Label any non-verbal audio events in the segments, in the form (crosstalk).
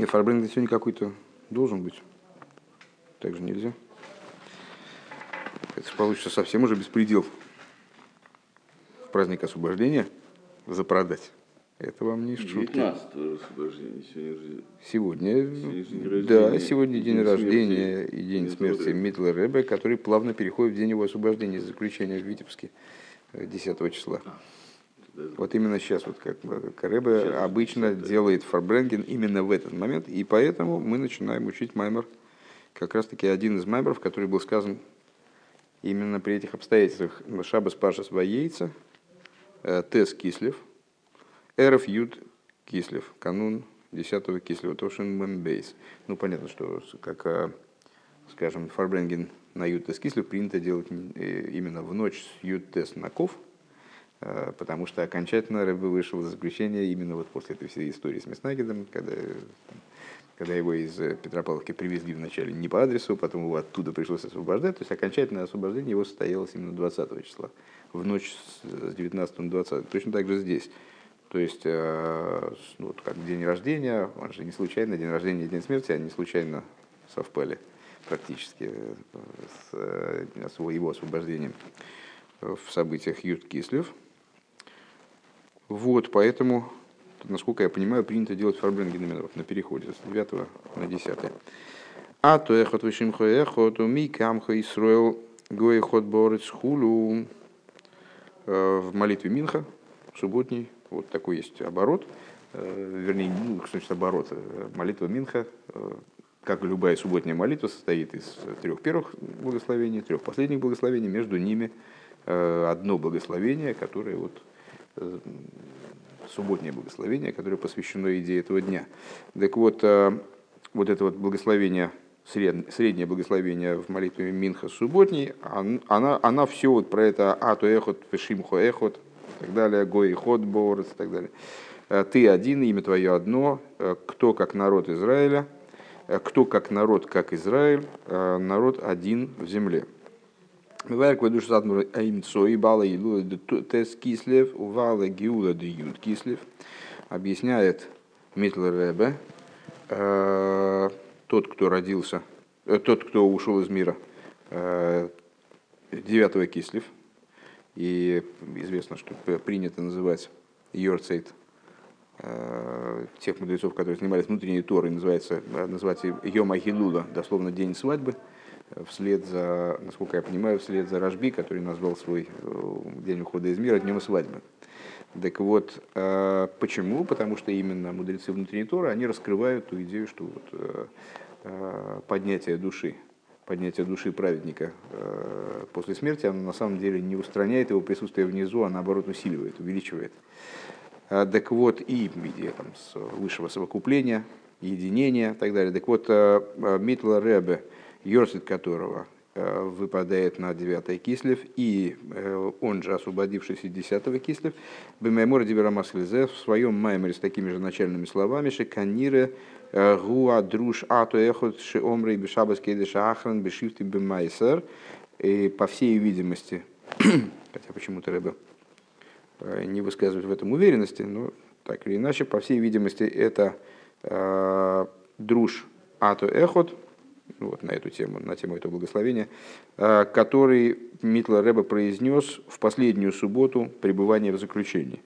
Не, фарбренг сегодня какой-то должен быть. Так же нельзя. Это же получится совсем уже беспредел. В праздник освобождения запродать. Это вам не шутки. 19 освобождения. Сегодня Сегодня, Сегодня да, сегодня и день день рождения смерти и день смерти. Митла Ребе, который плавно переходит в день его освобождения из заключения в Витебске э, 10 числа. тогда Вот именно сейчас, вот как Сейчас, обычно да. делает фарбренген именно в этот момент, и поэтому мы начинаем учить маймер, как раз таки один из маймеров, который был сказан именно при этих обстоятельствах. Шабас Пашас Ваейца, э, Тес Кислев, Эрф Юд Кислев, канун 10 Кислева, Тошин Мембейс. Ну, понятно, что как, э, скажем, фарбренген на Юд Тес Кислев принято делать э, именно в ночь с Юд Тес на Ков, потому что окончательно Рэбе вышел из заключения именно вот после этой всей истории с Меснагидом, когда, когда его из э, Петропавловки привезли вначале не по адресу, потом его оттуда пришлось освобождать. То есть окончательное освобождение его состоялось именно 20 числа, в ночь с с 19 на 20. Точно так же здесь. То есть, э, ну, вот как день рождения, он же не случайно, день рождения и день смерти, они случайно совпали практически э, с э, его освобождением в событиях Юрт Кислев. Вот, поэтому, насколько я понимаю, принято делать фарбренген именно вот на переходе с 9 на 10. А то эхот вишим эхот, ми камха Исруэл гой хот борец хулу. Э, в молитве Минха, субботней, вот такой есть оборот, э, вернее, ну, что значит оборот, Э, молитва Минха, как любая субботняя молитва, состоит из трех первых благословений, трех последних благословений, между ними одно благословение, которое вот субботнее благословение, которое посвящено идее этого дня. Так вот, э, вот это вот благословение, сред- среднее благословение в молитве Минха субботней, он- она, она все вот про это «Ату эхот, пешимхо эхот», и так далее, «Гой ход борец» и так далее. Э, «Ты один, имя твое одно, э, кто как народ Израиля, э, кто как народ, как Израиль, э, народ один в земле». Мивайк ведуш задмур аимцо и бала илу тес кислев, увала гиула де ют кислев, объясняет Митл Ребе, тот, кто родился, тот, кто ушел из мира, 9 кислев, и известно, что принято называть Йорцейт тех мудрецов, которые занимались внутренней Торой, называется, называть Йома Гилула, дословно день свадьбы, вслед за, насколько я понимаю, вслед за Рожби, который назвал свой э, день ухода из мира днем свадьбы. Так вот, э, почему? Потому что именно мудрецы внутренней Торы, они раскрывают ту идею, что вот, э, э, поднятие души, поднятие души праведника э, после смерти, оно на самом деле не устраняет его присутствие внизу, а наоборот усиливает, увеличивает. А, Так вот, и виде там, высшего совокупления, единения и так далее. Так вот, э, э, Митла Ребе, Йорсит которого э, выпадает на 9 кислев, и э, он же освободившийся 10 кислев, Бемаймор Диберамаслизе в своем маймере с такими же начальными словами, Шеканире Гуа Друш Ато Эхот Шеомрей Бешабас Кейдеша Ахран Бешифти Бемайсер, и по всей видимости, (clears throat) хотя почему-то э, не высказывать в этом уверенности, но так или иначе, по всей видимости, это э, друж Ато Эхот, вот на эту тему, на тему этого благословения, э, который Митла Рэба произнес в последнюю субботу пребывания в заключении.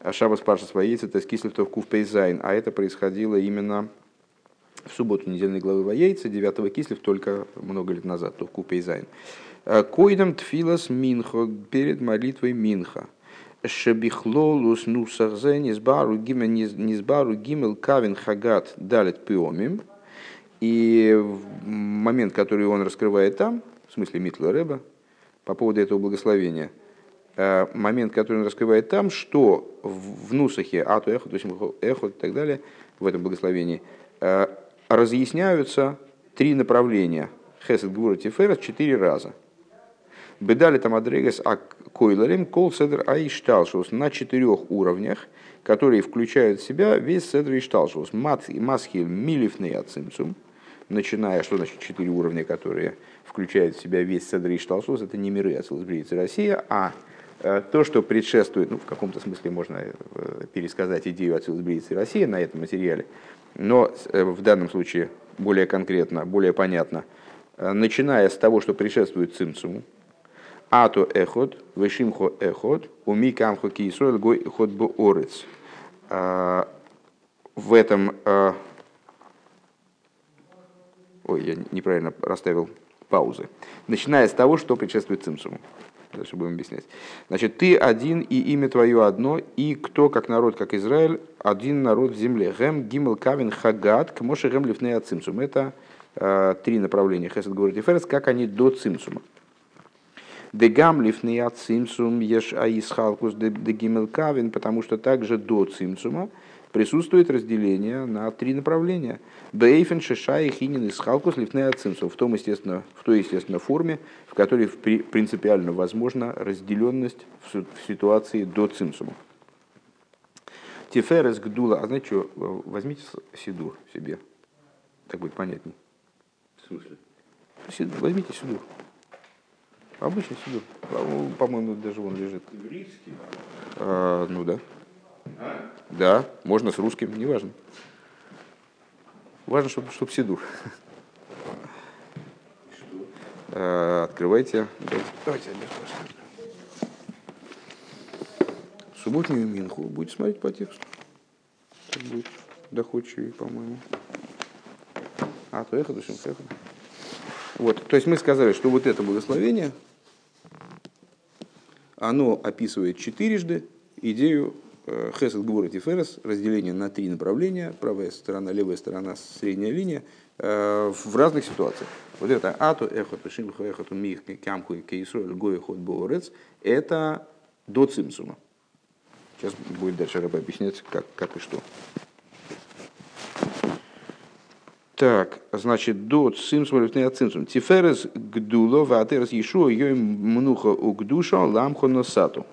А Шабас Парша Своейца, Тескислев Кув Пейзайн, а это происходило именно в субботу недельной главы Воейца, 9 кислев, только много лет назад, то Купейзайн. Койдам тфилас минхо перед молитвой минха. Шебихлолус нусахзе низбару гимел низбару гимел кавин хагат далит пиомим. И момент, который он раскрывает там, в смысле Митла Рэба, по поводу этого благословения, э, момент, который он раскрывает там, что в Нусахе, Ату Эхот, то есть Эхот и так далее, в этом благословении, э, разъясняются три направления. Хесед, Гвура, Тиферес четыре раза. Бедали там адрегас а койлерем кол седр аишталшус на четырех уровнях, которые включают в себя весь седр ишталшус. Масхил милифный ацимцум, начиная, что значит четыре уровня, которые включают в себя весь седр ишталшус, это не миры Ацилсбриицы Россия, а э, то, что предшествует, ну, в каком-то смысле можно э, пересказать идею Ацилсбриицы Россия на этом материале, но э, в данном случае более конкретно, более понятно, начиная с того, что предшествует цимцуму, ато эхот, вешимхо эхот, уми камхо киисроэль гой эхот бо орец. А, в этом... Ой, я неправильно расставил паузы. Начиная с того, что предшествует цимсуму. Дальше будем объяснять. Значит, ты один, и имя твое одно, и кто, как народ, как Израиль, один народ в земле. Гем, гимел, кавин, хагат, к моше гем, лифнея, цимсум. Это э, три направления Хесед, говорит Ферес, как они до цимсума. Дегам лифнея цимсум еш аисхалкус де гимел кавин, потому что также до цимсума присутствует разделение на три направления. Бейфен, Шиша и Хинин из Халкус Лифнея Цимсу в том, естественно, в той, естественно, форме, в которой принципиально возможна разделенность в ситуации до Цимсума. Тиферес Гдула, а знаете что, возьмите Сидур себе, так будет понятней. В смысле? Возьмите Сидур. Обычный Сидур. По-моему, даже он лежит. Еврейский? А, ну да. Да, можно с русским, неважно. Важно, чтобы, чтобы сидур. Э, открывайте. Давайте, Субботнюю Минху. Будете смотреть по тексту. Так будет доходчивее, по-моему. А, то эхо, душим эхо. Вот, то есть мы сказали, что вот это благословение, оно описывает четырежды идею Хесед Гбурат и Ферес, разделение на три направления, правая сторона, левая сторона, средняя линия, э, в разных ситуациях. Вот это ату эхот пешимху эхоту мих кямху и кейсуэль гоехот боорец, это до цимсума. Сейчас будет дальше Раба объяснять, как, как и что. Так, значит, до цимсума лифнея цимсум. Тиферес гдуло ватерес ешуа йой мнуха угдуша ламхо носату.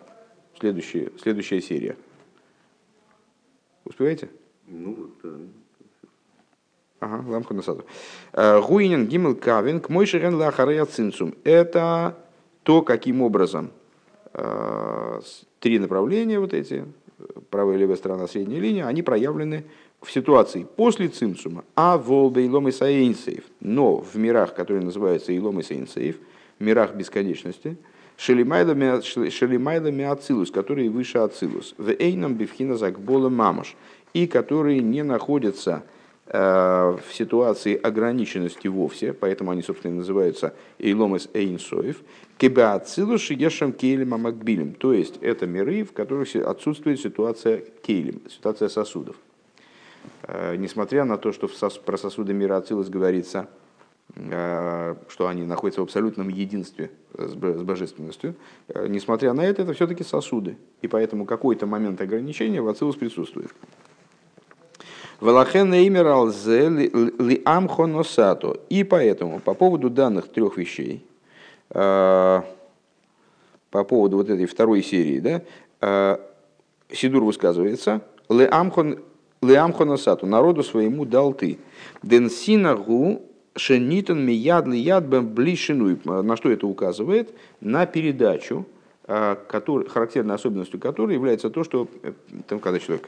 Следующая, следующая серия. Успеваете? Ну, да. Ага, ламха насаду. Э, Гуинен гимел кавин к мой шерен лахарая цинцум. Это то, каким образом э, три направления вот эти, правая и левая сторона, средняя линия, они проявлены в ситуации после цимсума, а волбе илом и саинсейв, но в мирах, которые называются илом и саинсейв, мирах бесконечности, шелимайлами ацилус, которые выше ацилус, в эйном бифхина закбола мамаш, и которые не находятся э, в ситуации ограниченности вовсе, поэтому они, собственно, называются эйломес эйнсоев, кеба ацилус ешем кейлем амакбилем, то есть это миры, в которых отсутствует ситуация кейлем, ситуация сосудов. Э, несмотря на то, что про сосуды мира ацилус говорится – что они находятся в абсолютном единстве с божественностью. Э, несмотря на это, это все-таки сосуды. И поэтому какой-то момент ограничения в Ацилус присутствует. И поэтому по поводу данных трех вещей, э, по поводу вот этой второй серии, да, Сидур высказывается, Леамхоносату, народу своему дал ты. Денсинагу Шенитон мияд ли яд блишину. На что это указывает? На передачу, а, который, характерной особенностью которой является то, что э, там, когда человек,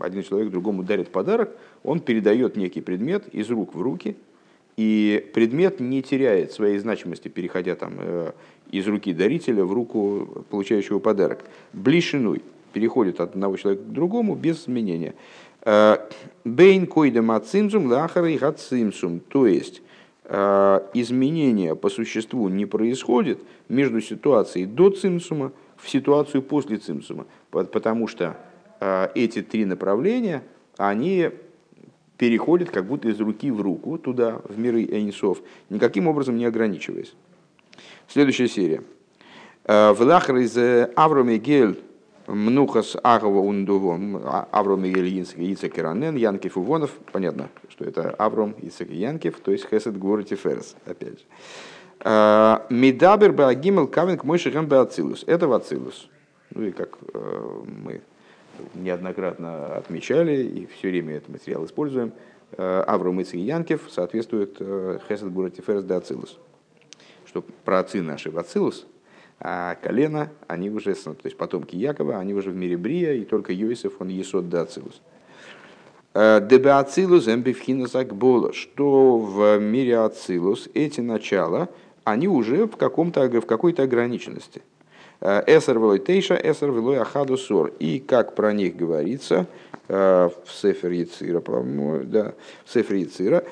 один человек другому дарит подарок, он передает некий предмет из рук в руки, и предмет не теряет своей значимости, переходя там, э, из руки дарителя в руку получающего подарок. Блишиной переходит от одного человека к другому без изменения. Э, Бейн койдем ацимсум лахара и гацимсум. То есть э, изменения по существу не происходит между ситуацией до цимсума в ситуацию после цимсума. Потому что э, эти три направления, они переходят как будто из руки в руку, туда, в миры Эйнсов, никаким образом не ограничиваясь. Следующая серия. В лахар из Авроме Гель Мнухас Агова Ундуво, а, Авром Ильинск, Иранен, Янкев Увонов. Понятно, что это Авром, Ицек и Янкев, то есть Хесед Гвор Ферес, опять же. А, Медабер Баагимел Кавинг Мой Шехем Беацилус. Это Вацилус. Ну и как э, мы неоднократно отмечали и все время этот материал используем, э, Авром Ицек и Янкев соответствует э, Хесед Гвор Ферес Деацилус. Что про отцы наши Вацилус – а колено, они уже, то есть потомки Якова, они уже в мире Брия, и только Йосиф, он Есод Дацилус. Дебеацилус эмбифхинас акбола, что в мире ацилус эти начала, они уже в, каком-то, в какой-то ограниченности. Эсер велой тейша, эсер велой ахаду сор. И как про них говорится в Сефер Яцира, по-моему, да, в Сефер Яцира,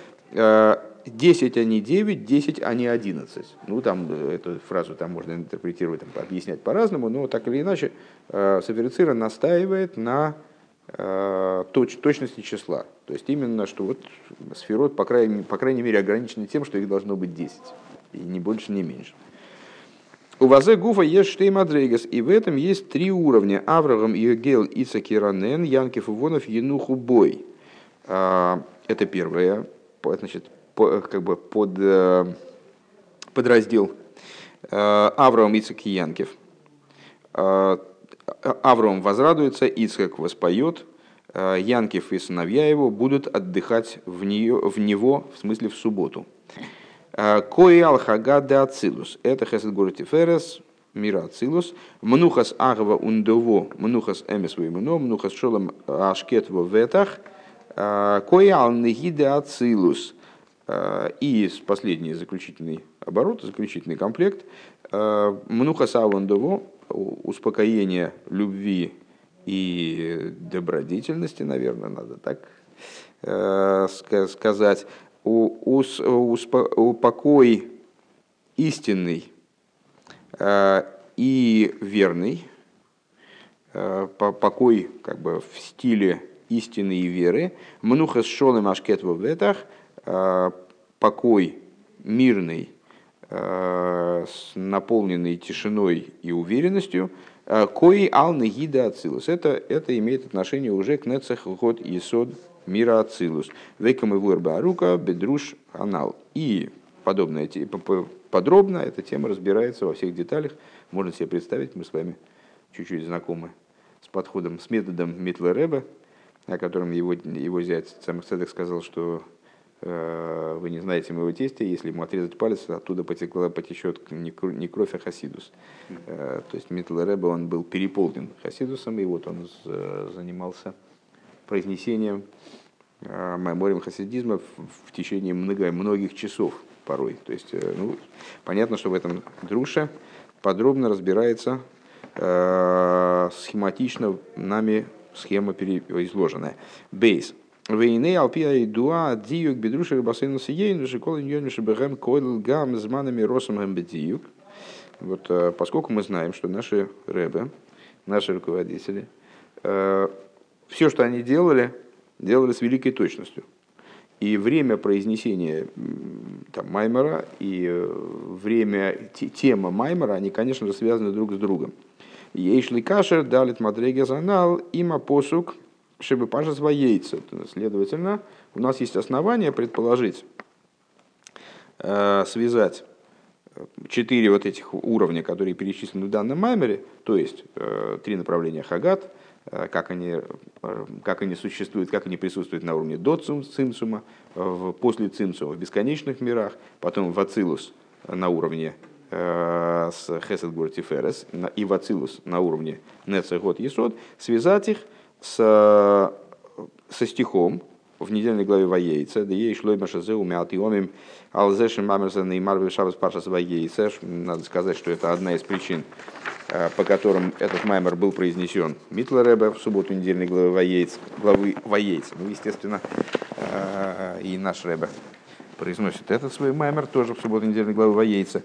10 они 9, 10 они 11. Ну, там эту фразу там можно интерпретировать, там, объяснять по-разному, но так или иначе Сефер настаивает на точ, точности числа. То есть именно, что вот сферот, по крайней, по крайней мере, ограничены тем, что их должно быть 10. И не больше, не меньше. У вазе гуфа есть штей мадрейгас, и в этом есть три уровня. Авраам, Иогел, Ицак и Ранен, Янкев, Ивонов, Енуху, Бой. Это первое, значит, как бы под, э, подраздел Авраам, Ицак и Янкев. Авраам возрадуется, Ицхак воспоет, Янкев и сыновья его будут отдыхать в, нее, в него, в смысле в субботу. Кои алхага де ацилус. Это хесед город Тиферес, мира ацилус. Мнухас агава ундово, мнухас эмес веймуно, мнухас шолом ашкет во ветах. Кои алнеги де ацилус. И последний заключительный оборот, заключительный комплект. Мнухас авандово, успокоение любви и добродетельности, наверное, надо так сказать упокой истинный э, и верный, э, покой как бы в стиле истины и веры, мнуха с шолем ашкет в ветах, э, покой мирный, наполненный тишиной и уверенностью, кои ал негида ацилус. Это, это имеет отношение уже к нецех год и сод мира Ацилус. Векам и Вуэрбарука, Бедруш, Анал. И подобная, подробно эта тема разбирается во всех деталях. Можно себе представить, мы с вами чуть-чуть знакомы с подходом, с методом Митла Рэба, о котором его, его зять Самых Цедек сказал, что э, вы не знаете моего тестя, если ему отрезать палец, оттуда потекла, потечет не, кровь, а хасидус. Э, то есть Митл он был переполнен хасидусом, и вот он занимался произнесением э, меморием хасидизма в течение много, многих часов порой. То есть, э, ну, понятно, что в этом друше подробно разбирается э, схематично нами схема изложенная. Бейс. Вейней алпия дуа диюк бедруши рыбасейну сиейну шикол иньонишу бэгэм койл гам зманами росом гэм бедиюк. Вот э, поскольку мы знаем, что наши рэбы, наши руководители, все, что они делали, делали с великой точностью. И время произнесения там, Маймера и э, время, тема Маймера, они, конечно же, связаны друг с другом. Ейшли кашер, далит мадреге занал, има посук, паша яйца. Следовательно, у нас есть основания предположить, э, связать четыре вот этих уровня, которые перечислены в данном маймере, то есть э, три направления Хагат, Э, как они, э, как они существуют, как они присутствуют на уровне до цимсума, после цимсума в бесконечных мирах, потом в Ацилус на уровне э, с Хесед Гортиферес и в Ацилус на уровне Нецегот Есод, связать их с, со стихом в недельной главе Ваейца, да ей шло Машазе умят и омим алзешим мамерзен и марвел шабас пашас Ваейца. Надо сказать, что это одна из причин, Э, по которым этот маймер был произнесен Митлеребе в субботу недельной главы Ваейц, главы Ваейц. Ну, естественно, э, и наш Ребе произносит этот свой маймер тоже в субботу недельной главы Ваейца.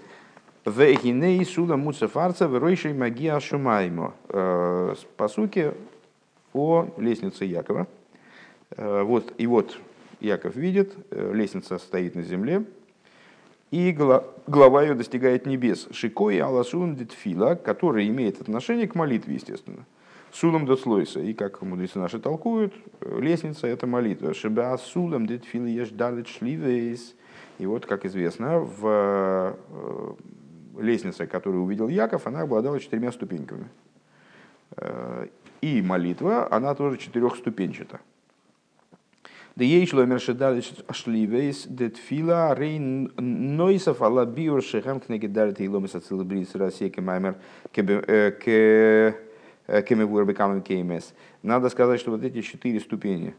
Вегиней суда муцефарца веройшей магия шумаймо. Э, по сути, о лестнице Якова. Вот, и вот Яков видит, лестница стоит на земле, и глава ее достигает небес. Шикой аласун детфила, который имеет отношение к молитве, естественно. Сулам дослойса. И как мудрецы наши толкуют, лестница это молитва. Шиба сулам детфила еш далит шливейс. И вот, как известно, в э, лестнице, которую увидел Яков, она обладала четырьмя ступеньками. Э, и молитва, она тоже четырехступенчата. Да ей шло мершедалиш шливейс детфила рейн нойсов алла биур шехам кнеги дарит и ломис ацил брис Россия кемаймер кемевур бекамем кеймес. Надо сказать, что вот эти четыре ступени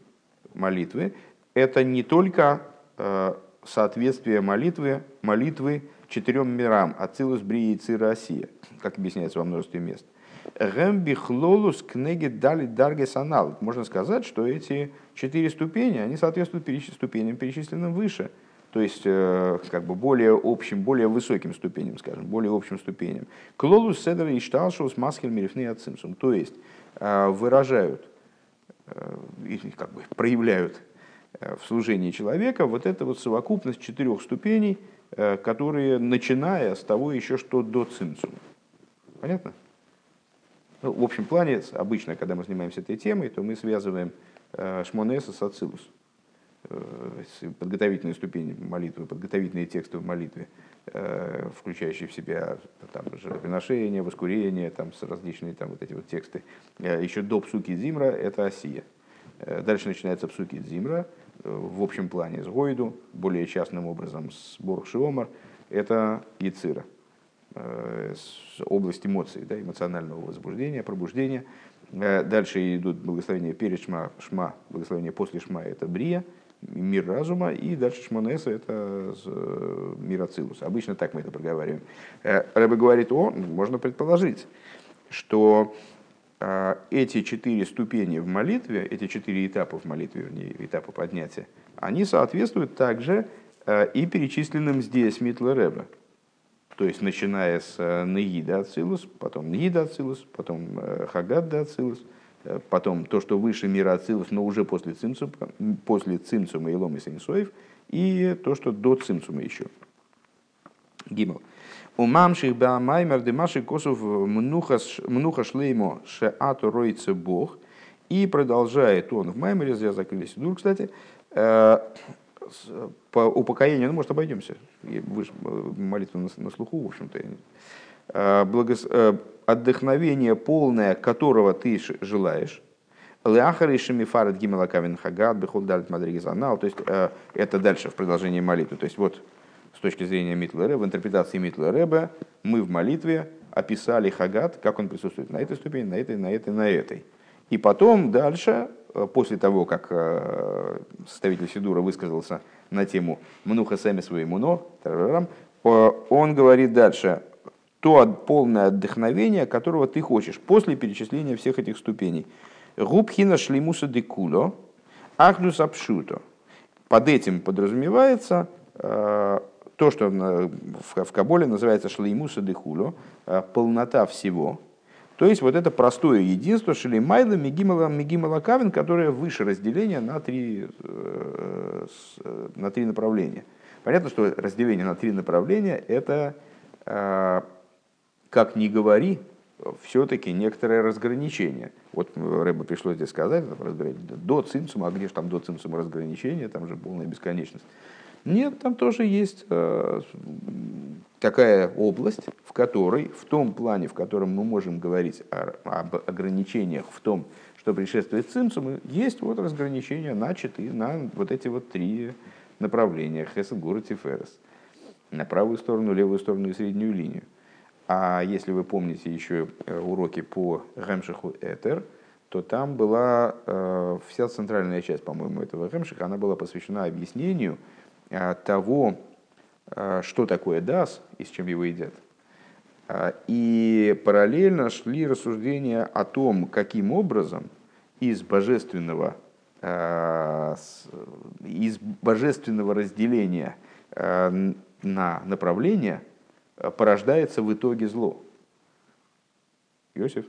молитвы – это не только э, соответствие молитвы, молитвы четырем мирам – Ацилус, Брии, Цира, Осия, как объясняется во множестве мест. Гэмбихлолус книги дали даргес анал. Можно сказать, что эти четыре ступени, они соответствуют ступеням, перечисленным выше. То есть, э, как бы более общим, более высоким ступеням, скажем, более общим ступеням. Клолус седер и шталшус масхель мирифны ацимсум. То есть, э, выражают, э, как бы проявляют в служении человека вот эта вот совокупность четырех ступеней, которые, начиная с того еще, что до цимцума. Понятно? Ну, в общем плане, обычно, когда мы занимаемся этой темой, то мы связываем э, Шмонеса с Ацилус. Э, подготовительные ступени молитвы, подготовительные тексты в молитве, э, включающие в себя там, жертвоприношение, воскурение, там, различные там, вот эти вот тексты. Еще до псуки Зимра это Осия. Дальше начинается псуки Зимра, в общем плане с Гойду, более частным образом с Борг Шиомар, это Яцира – область эмоций, да, эмоционального возбуждения, пробуждения. Э, дальше идут благословения перед шма, шма, благословения после шма – это брия, мир разума, и дальше шмонеса – это э, мир ацилус. Обычно так мы это проговариваем. Рэбе говорит, о, можно предположить, что эти четыре ступени в молитве, эти четыре этапа в молитве, вернее, этапа поднятия, они соответствуют также и перечисленным здесь Митла Рэбе. То есть, начиная с э, Неида Ацилус, потом Неида Ацилус, потом э, Хагад Ацилус, э, потом то, что выше мира Ацилус, но уже после Цимцума, после Цимцума и Ломи Сенсоев, и то, что до Цимцума еще. Гимл. У мамших баамаймер демаши косов мнуха шлеймо шеату ройце бог. И продолжает он в Маймере, зря закрыли Сидур, кстати, по упокоению, ну, может, обойдемся. Э, молитва на, на слуху, в общем-то. А, благос... Э, отдохновение полное, которого ты желаешь. Леахари Шемифарат Гималакавин Хагад, Бехолдалит Мадригизанал. То есть э, это дальше в продолжении молитвы. То есть вот с точки зрения Митлера, в интерпретации Митлера мы в молитве описали Хагад, как он присутствует на этой ступени, на этой, на этой, на этой. И потом дальше Э, после того, как э, составитель Сидура высказался на тему «Мнуха сами своему но», он говорит дальше, то полное отдохновение, которого ты хочешь, после перечисления всех этих ступеней. Губхина шлимуса декуло, ахдус апшуто. Под этим подразумевается э, то, что в Каболе называется шлеймуса декуло, полнота всего, то есть вот это простое единство Шелимайла Мегимала Мегимала Кавин, которое выше разделения на три, э, э, на три направления. Понятно, что разделение на три направления это, э, как ни говори, все-таки некоторое разграничение. Вот Рэбе пришлось здесь сказать, до цинцума, а где же там до цинцума разграничение, там же полная бесконечность. Нет, там тоже есть э, такая область, в которой, в том плане, в котором мы можем говорить о, об ограничениях в том, что предшествует цимцуму, есть вот разграничения на четыре, на вот эти вот три направления, Хесед, Гура, Тиферес. На правую сторону, левую сторону и среднюю линию. А если вы помните еще э, уроки по Гемшиху Этер, то там была э, вся центральная часть, по-моему, этого Гемшиха, она была посвящена объяснению, того, э, что такое дас и с чем его едят. Э, и параллельно шли рассуждения о том, каким образом из божественного, из божественного разделения на направления порождается в итоге зло. Иосиф?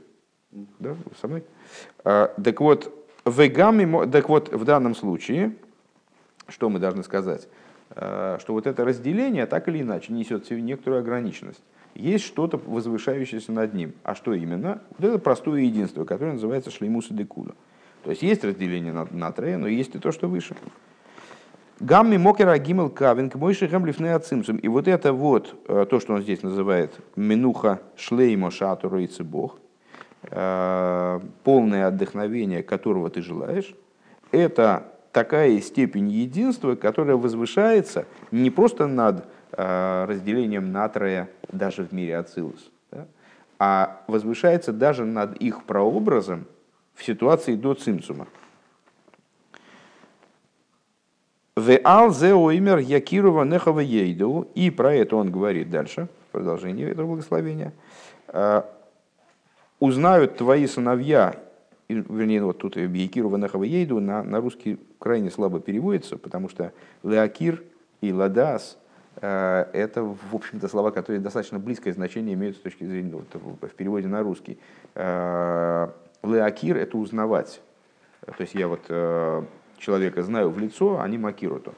Да, со мной? Так вот, так вот, в данном случае, что мы должны сказать? Э, что вот это разделение так или иначе несет в себе некоторую ограниченность. Есть что-то возвышающееся над ним. А что именно? Вот это простое единство, которое называется шлеймус и декуда. То есть есть разделение на, на трея, но есть и то, что выше. Гамми мокера гимел кавин к мойши гамлифне ацимцум. И вот это вот, э, то, что он здесь называет минуха шлеймо шатуру и бог, э, полное отдохновение, которого ты желаешь, это такая степень единства, которая возвышается не просто над э, разделением натрия даже в мире Ацилус, да, а возвышается даже над их прообразом в ситуации до цимцума. В ал зеоимер Якирова Нехова Ейду. И про это он говорит дальше, продолжение этого благословения. «Э, Узнают твои сыновья, вернее, вот тут Якирова Нехова Ейду на, на русский крайне слабо переводится, потому что Леакир и Ладас э, это, в общем-то, слова, которые достаточно близкое значение имеют с точки зрения, вот, в переводе на русский. Э, Леакир – это узнавать. То есть я вот человека знаю в лицо, а не макируту.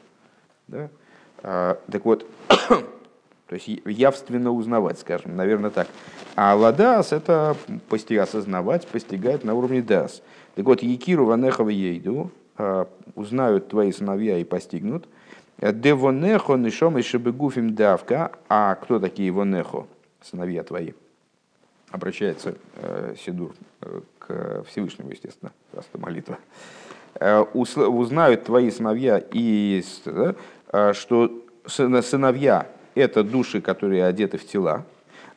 Да? Так вот, то есть явственно узнавать, скажем, наверное так. А ладас это пости, осознавать, постигать на уровне дас. Так вот, Якиру Ванехова Ейду а, узнают твои сыновья и постигнут. Девонехо нишом и шебегуфим давка. А кто такие вонехо, сыновья твои? Обращается э, Сидур э, к Всевышнему, естественно, просто молитва. Э, узнают твои сыновья, и, э, что сыновья – это души, которые одеты в тела,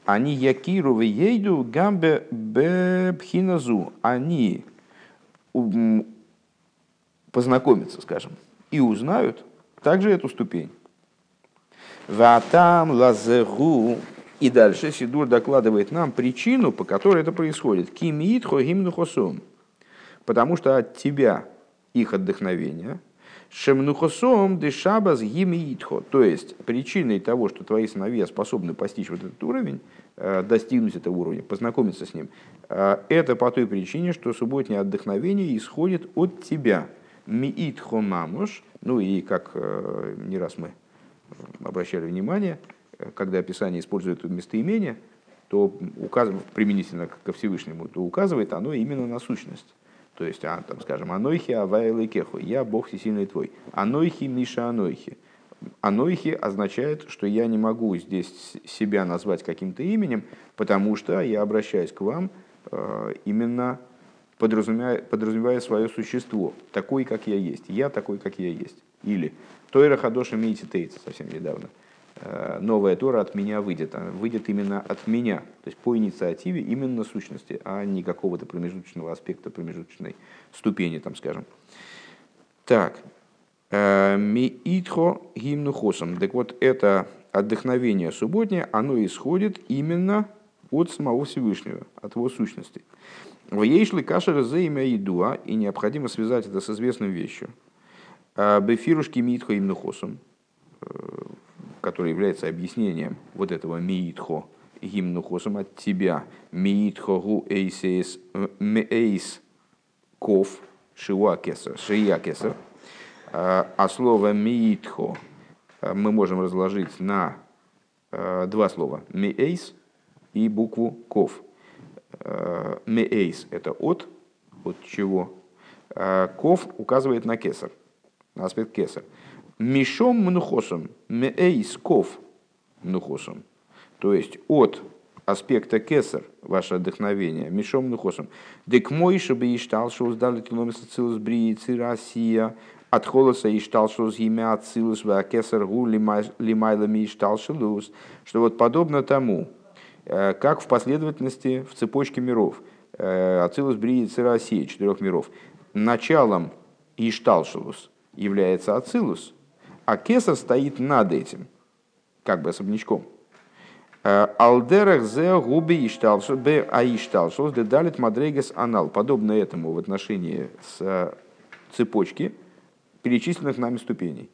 они якиру ейду гамбе бепхиназу, они познакомятся, скажем, и узнают также эту ступень. Ватам лазеру и дальше Сидур докладывает нам причину, по которой это происходит. Кимит хосум. Потому что от тебя их отдохновения. Шемнухосом дешабас гимиитхо. То есть причиной того, что твои сыновья способны постичь вот этот уровень, э, достигнуть этого уровня, познакомиться с ним, э, это по той причине, что субботнее отдохновение исходит от тебя. Миитхо мамуш, ну и как э, не раз мы обращали внимание, когда описание использует местоимение, то указывает, применительно ко Всевышнему, то указывает оно именно на сущность. То есть, а, там, скажем, анойхи авайлы кеху, я Бог всесильный твой. Анойхи миша анойхи. Анойхи означает, что я не могу здесь себя назвать каким-то именем, потому что я обращаюсь к вам э, именно подразумевая, подразумевая свое существо, такой, как я есть. Я такой, как я есть. Или Тойра Хадоша Мейти Тейца совсем недавно – новая Тора от меня выйдет, она выйдет именно от меня, то есть по инициативе именно сущности, а не какого-то промежуточного аспекта, промежуточной ступени, там скажем. Так, э, Миитхо гимнухосом. Так вот, это отдохновение субботнее, оно исходит именно от самого Всевышнего, от его сущности. В ейшли кашер за имя идуа, и необходимо связать это с известной вещью. «Э, Бефирушки митхо имнухосом который является объяснением вот этого миитхо, гимнухосом от тебя, миитхо гу эйсес мейс ков, шиуа кесар, шия кесар. А, а слово миитхо а, мы можем разложить на а, два слова. Мейс и букву ков. Мейс – это от, от чего. Ков указывает на кесар, на аспект кесар. Мишом мнухосом, меэйсков мнухосом. То есть от аспекта кесар, ваше отдохновение, мишом мнухосом. Дек мой, чтобы и штал, что уздали километр цилус бриицы Россия, от холоса и штал, что с имя цилус ва кесар гу лимайлами штал шелус. Что вот подобно тому, э, как в последовательности в цепочке миров, э, Ацилус Бриицы России, четырех миров, началом Ишталшилус является Ацилус, а кесар стоит над этим, как бы особнячком. Э, Алдерах зе губи ишталшус, бе аишталшус, далит мадрейгас анал. Подобно этому в отношении с э, цепочки перечисленных нами ступеней.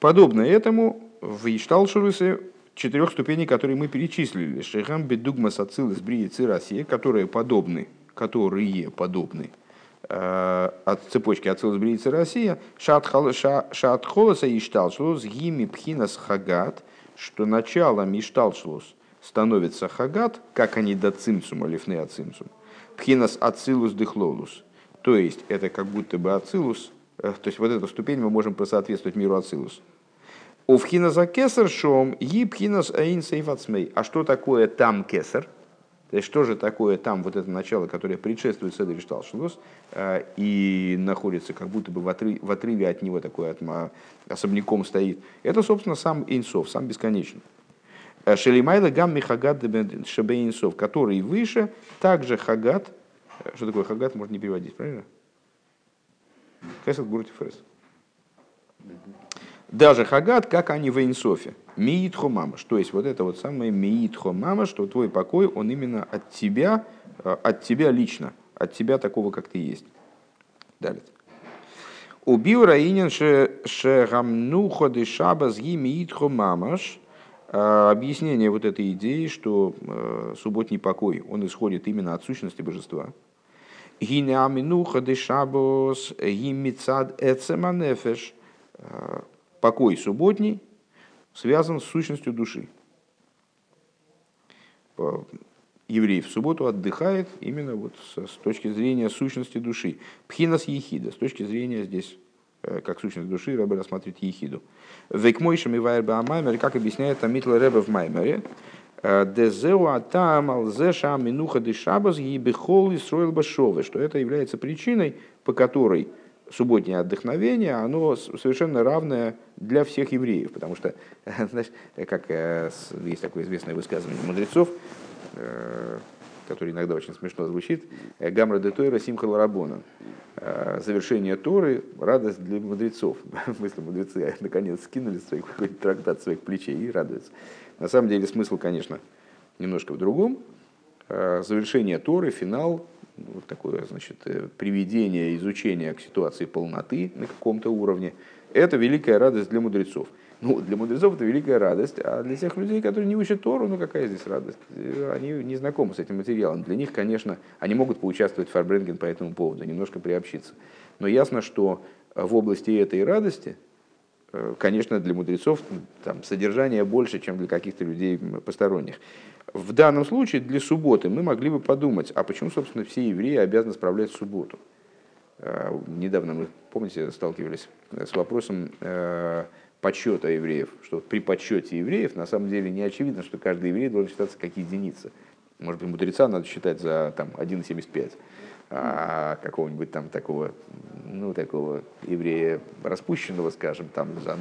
Подобно этому в Ишталшурусе четырех ступеней, которые мы перечислили. Шейхам бедугма сацилыс брии цирасия, которые подобны которые подобны э, от цепочки Ацилус Бриица Россия, Шатхолоса и Шталшлус, Гими Пхинас Хагат, что началом Ишталшлус становится Хагат, как они до Цимсума, Лифны Ацимсум, Пхинас Ацилус Дехлолус, то есть это как будто бы Ацилус, э, то есть вот эту ступень мы можем просоответствовать миру Ацилус. У Вхинаса Кесар Шом, Епхинас Аин Сейфацмей. А что такое там Кесар? То есть, что же такое там вот это начало, которое предшествует Седри Шталшилус э, и находится как будто бы в отрыве, в отрыве от него такой атма, особняком стоит. Это, собственно, сам Инсов, сам бесконечный. Э, Шелимайла гамми хагат шебе Инсов, который выше, также хагат, Что такое хагат, можно не переводить, правильно? Хесед гурти ферес. Даже хагат, как они в Эйнсофе. Миитхо мамаш. То есть вот это вот самое миитхо мамаш, что твой покой, он именно от тебя, э, от тебя лично, от тебя такого, как ты есть. Далее. Убил Раинин шегамнухо де шабас ги миитхо мамаш. Э, объяснение вот этой идеи, что э, субботний покой, он исходит именно от сущности божества. Гине аминуха де шабос гимицад эцеманефеш покой субботний связан с сущностью души. Еврей в субботу отдыхает именно вот с, точки зрения сущности души. Пхинас ехида, с точки зрения здесь, э, как сущность души, Рэбе рассматривает ехиду. Векмойшем и вайрба маймере, как объясняет Амитл Рэбе в маймере, э, Дезеу атам алзеша минуха дешабас ебихол и строил башовы, что это является причиной, по которой субботнее отдохновение, оно совершенно равное для всех евреев, потому что, (laughs) знаешь, как э, есть такое известное высказывание мудрецов, э, который иногда очень смешно звучит, э, «Гамра де Тойра Симха Ларабона». Завершение Торы – радость для мудрецов. (laughs) В смысле, мудрецы (laughs) наконец скинули своих, какой-то трактат своих плечей и радуются. На самом деле смысл, конечно, немножко в другом. Завершение Торы, финал вот такое значит, э, приведение, изучение к ситуации полноты на каком-то уровне, это великая радость для мудрецов. Ну, для мудрецов это великая радость, а для тех людей, которые не учат Тору, ну какая здесь радость? Э, они не знакомы с этим материалом. Для них, конечно, они могут поучаствовать в Фарбренген по этому поводу, немножко приобщиться. Но ясно, что в области этой радости, э, конечно, для мудрецов там, содержание больше, чем для каких-то людей посторонних. В данном случае для субботы мы могли бы подумать, а почему, собственно, все евреи обязаны справлять субботу? А, недавно мы, помните, сталкивались с вопросом э, подсчета евреев, что при подсчете евреев на самом деле не очевидно, что каждый еврей должен считаться как единица. Может быть, мудреца надо считать за там, 1,75 а какого-нибудь там такого, ну, такого еврея распущенного, скажем, там за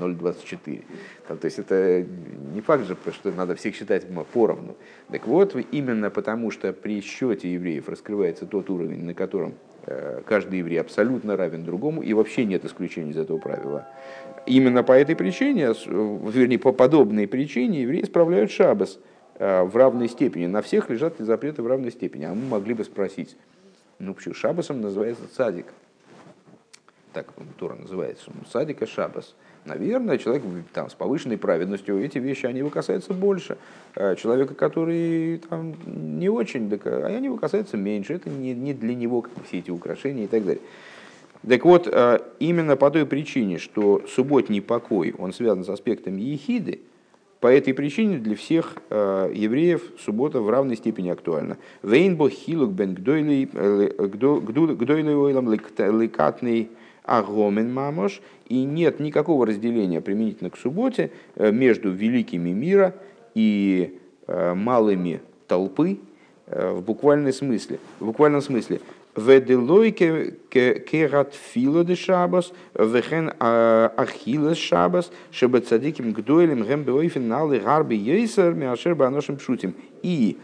0,24. Там, то есть это не факт же, что надо всех считать поровну. Так вот, именно потому что при счете евреев раскрывается тот уровень, на котором э, каждый еврей абсолютно равен другому, и вообще нет исключений из этого правила. Именно по этой причине, вернее, по подобной причине евреи справляют шабас э, в равной степени. На всех лежат запреты в равной степени. А мы могли бы спросить, ну, почему? Шабасом называется цадик. Так Тура называется. Цадика шабас. Наверное, человек там, с повышенной праведностью, эти вещи, они его касаются больше. А человека, который там, не очень, так, а они его касаются меньше. Это не, не для него как все эти украшения и так далее. Так вот, а, именно по той причине, что субботний покой, он связан с аспектами ехиды, по этой причине для всех э, евреев суббота в равной степени актуальна. Вейнбо хилук бен гдойли э, ойлам ликатный агомен мамош. И нет никакого разделения применительно к субботе э, между великими мира и малыми толпы в буквальном смысле. В буквальном смысле. Веделой керат фило де шабас, вехен ахилес шабас, чтобы цадиким гдойлем гэм беойфен налы гарби ейсер мяшер баношим пшутим. И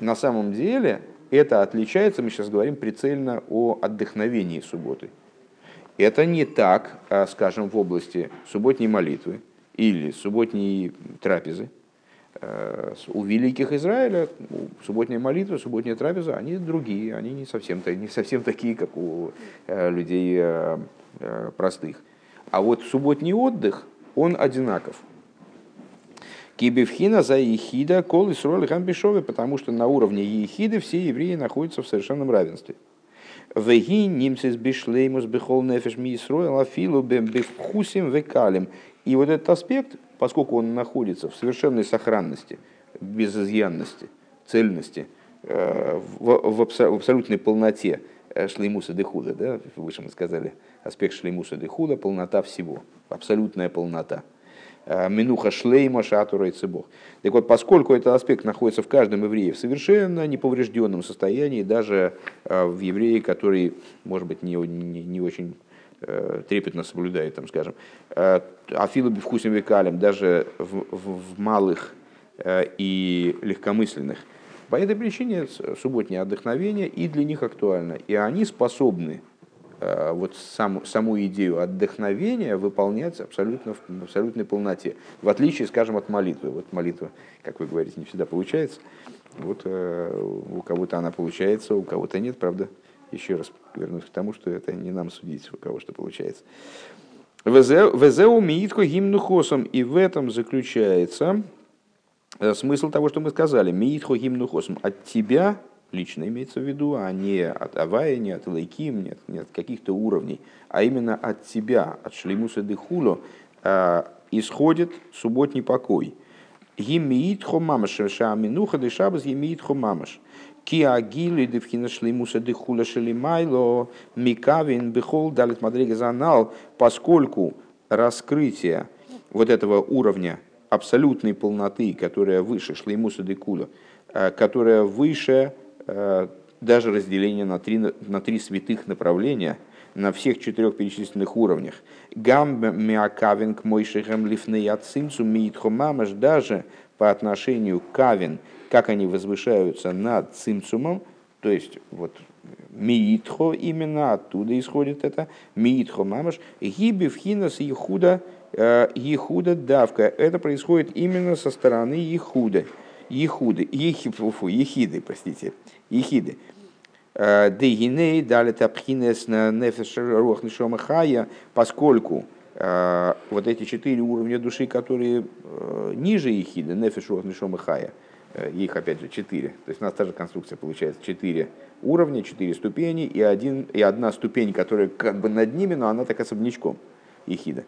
на самом деле это отличается, мы сейчас говорим прицельно о отдохновении субботы. Это не так, скажем, в области субботней молитвы или субботней трапезы, у великих Израиля субботняя молитва, субботняя трапеза, они другие, они не совсем, не совсем такие, как у э, людей э, простых. А вот субботний отдых, он одинаков. Кибевхина за ехида, кол и сроль гамбишовы, потому что на уровне ехиды все евреи находятся в совершенном равенстве. Веги нимцис бишлеймус бихол нефеш ми афилу бевхусим векалим. И вот этот аспект, поскольку он находится в совершенной сохранности, безызъянности, цельности, э, в, абсолютной полноте э, шлеймуса дехуда, да, выше мы сказали, аспект шлеймуса дехуда, полнота всего, абсолютная полнота. Э, Минуха шлейма шатура и цебох. Так вот, поскольку этот аспект находится в каждом еврее в совершенно неповрежденном состоянии, даже в еврее, который, может быть, не, не, не очень трепетно соблюдает, там, скажем, э, афилу бифхусим векалем, даже в, в, в малых э, и легкомысленных По этой причине субботнее отдохновение и для них актуально. И они способны Э, вот саму, саму идею отдохновения выполнять абсолютно, в абсолютной полноте. В отличие, скажем, от молитвы. Вот молитва, как вы говорите, не всегда получается. Вот э, у кого-то она получается, у кого-то нет, правда. Еще раз вернусь к тому, что это не нам судить, у кого что получается. Везеу миитко гимну хосом. И в этом заключается э, смысл того, что мы сказали. Миитхо гимну хосом. От тебя лично имеется в виду, а не от Авая, не от Лайким, не от, от каких-то уровней, а именно от тебя, от Шлеймуса Дехулу, э, исходит субботний покой. Гимиит хомамаш, шаминуха дешабас гимиит хомамаш. Ки агили девхина шлеймуса дехула шелимайло микавин бехол далит мадрига занал, поскольку раскрытие вот этого уровня абсолютной полноты, которая выше шлеймуса декула, э, которая выше Э, даже разделение на три, на три святых направления на всех четырех перечисленных уровнях. Гам миакавин к мойшихам лифнеяцинцу миитхомамаш даже по отношению к кавин, как они возвышаются над цимцумом, то есть вот миитхо именно оттуда исходит это, миитхо мамаш, гиби вхинас ехуда, э, ехуда давка. Это происходит именно со стороны ехуда. Ехуды, ехи, фу, ехиды, простите, ехиды. Э, Дегиней дали тапхинес на нефеш поскольку э, вот эти четыре уровня души, которые ниже ехиды, нефеш хая, их опять же четыре. То есть у нас та же конструкция получается четыре уровня, четыре ступени и, один, и одна ступень, которая как бы над ними, но она так особнячком, ехида.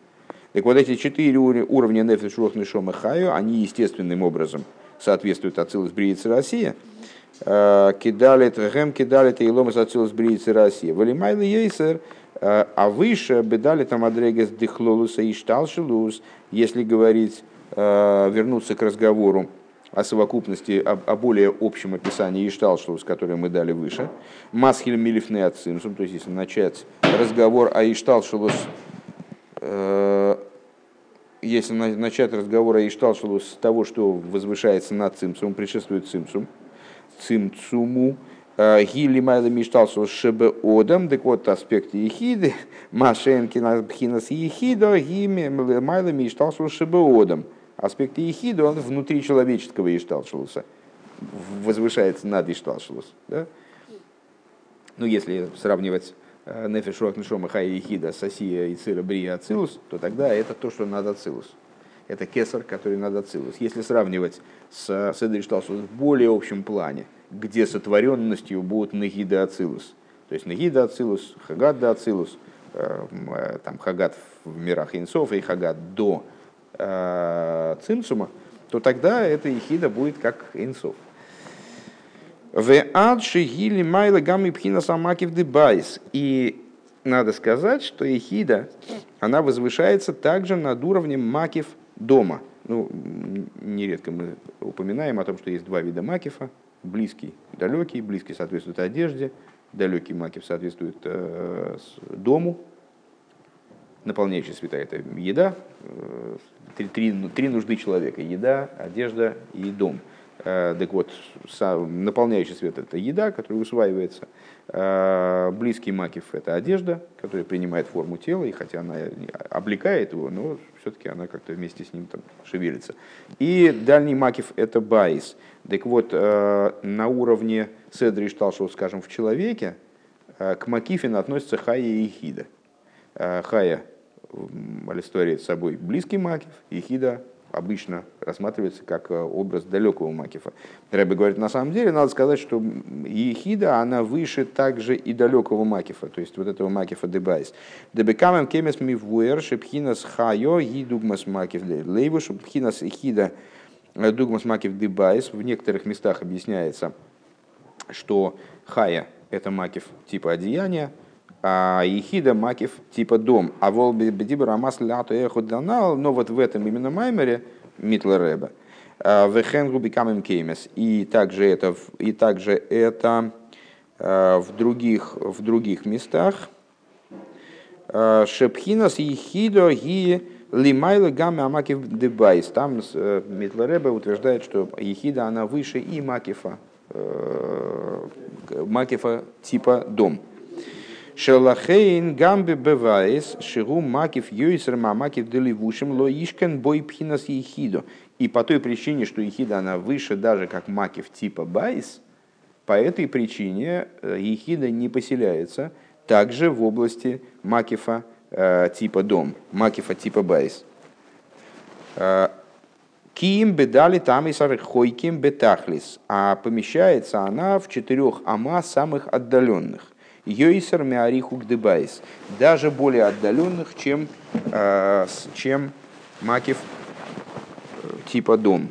Так вот эти четыре уровня нефеш рох хаю, они естественным образом – соответствует Ацилус Бриицы Россия. Э, кидали Трехем, кидали Тейломас Ацилус Бриицы Россия. Валимайлы Ейсер, э, а выше бедали там Адрегес Дихлолуса и Шталшилус, если говорить, э, вернуться к разговору о совокупности, о, о более общем описании Ишталшилус, который мы дали выше. Масхиль Милифне Ацимсум, то есть если начать разговор о Ишталшилус, если начать разговор о Ишталшалу с того, что возвышается над цимцумом, предшествует цимцум, цимцуму, э, Гили майла мишталшал шебе одам, так вот аспект ехиды, (laughs) машенкина пхинас ехида, гими майла мишталшал шебе одам. Аспект ехиды, он внутри человеческого ишталшалуса, возвышается над ишталшалус. Да? Ну, если сравнивать Э, Нефиш Руах Нишома Хая Ехида Сосия и Цира Брия Ацилус, то тогда это то, что надо Ацилус. Это кесар, который надо Ацилус. Если сравнивать с Седри Шталсус в более общем плане, где сотворенностью будут Нагида Ацилус, то есть Нагида Ацилус, Хагат да Ацилус, э, э, там Хагат в мирах Инсов и Хагат до Цимсума, то тогда эта Ехида будет как Инсов. В адши гили майла гамми пхина самакив дебайс. И надо сказать, что ехида, она возвышается также над уровнем макив дома. Ну, нередко мы упоминаем о том, что есть два вида макифа. Близкий, далекий. Близкий соответствует одежде, далекий макив соответствует э, дому, наполняющая святая это еда, э, три, три, три нужды человека, еда, одежда и дом – Э, так вот, наполняющий свет – это еда, которая усваивается. Э, близкий макив – это одежда, которая принимает форму тела, и хотя она облекает его, но все-таки она как-то вместе с ним там шевелится. И дальний макив – это בית. Так вот, на уровне סדר השתלשלות, скажем, в человеке, к макифин относятся хая и ехида. Хая олицетворяет собой близкий макив, ехида обычно рассматривается как э, образ далекого Макифа. Ребе говорит, на самом деле, надо сказать, что Ехида, она выше также и далекого Макифа, то есть вот этого Макифа דבית. דבכמה מקומות מבואר שבחינת חיה היא דוגמת מקיף דלבוש ובחינת יחידה э, דוגמת מקיף דבית. В некоторых местах объясняется, что хая – это Макиф типа одеяния, Ехида Макив типа дом. אבל בדיבור המתחיל אתה אחד הנ"ל, но вот в этом именно Маймере Митлер Ребе. А, וכן הוא בכמה מקומות. И также это, и также это а, в других, в других местах. А, שבחינת יחידה היא למעלה גם מהמקיף דבית. Там э, Митлер Ребе утверждает, что Ехида она выше и Макифа э, макифа типа дом. שלכן גם בבית שהוא מקיף יותר ממקיף דלבושים לא ישכון בו בחינת יחידה. И по той причине, что ехида она выше даже как макив типа בית, по этой причине э, ехида не поселяется также в области макифа э, типа дом, макифа типа בית. Э, כי אם בד' אמות הרחוקים בתכלית, а помещается она в четырех ама самых отдаленных. יותר מהריחוק דבית, даже более отдаленных, чем, э, чем макив типа дом.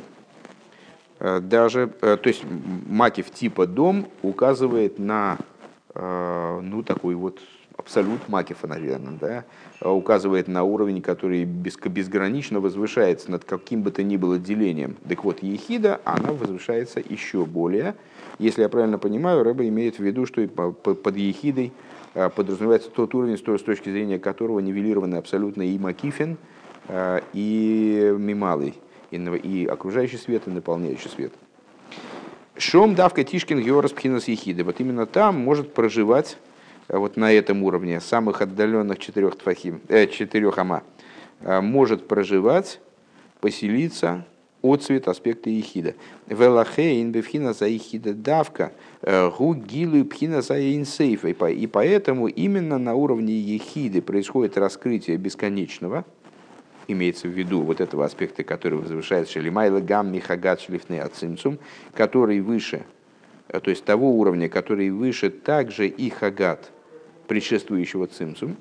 Даже, то есть макив типа дом указывает на ну, такой вот абсолют Макифа, наверное, да, указывает на уровень, который безгранично возвышается над каким бы то ни было делением. Так вот, Ехида, она возвышается еще более. Если я правильно понимаю, Рэба имеет в виду, что под Ехидой а, подразумевается тот уровень, с точки зрения которого нивелированы абсолютно и Макифин, а, и Мималый, и окружающий свет, и наполняющий свет. Шом давка Тишкин Георас Пхинас Ехиды. Вот именно там может проживать вот на этом уровне самых отдаленных четырех твахим, э, четырех ама, э, может проживать, поселиться отцвет аспекта ехида. Велахейн бифхина за ехида давка, э, гу гилу пхина за инсейфа. И поэтому именно на уровне ехиды происходит раскрытие бесконечного, имеется в виду вот этого аспекта, который возвышается Шелимайла Гам Михагат Шлифней Ацимцум, который выше, то есть того уровня, который выше также и Хагат, предшествующего цимцум.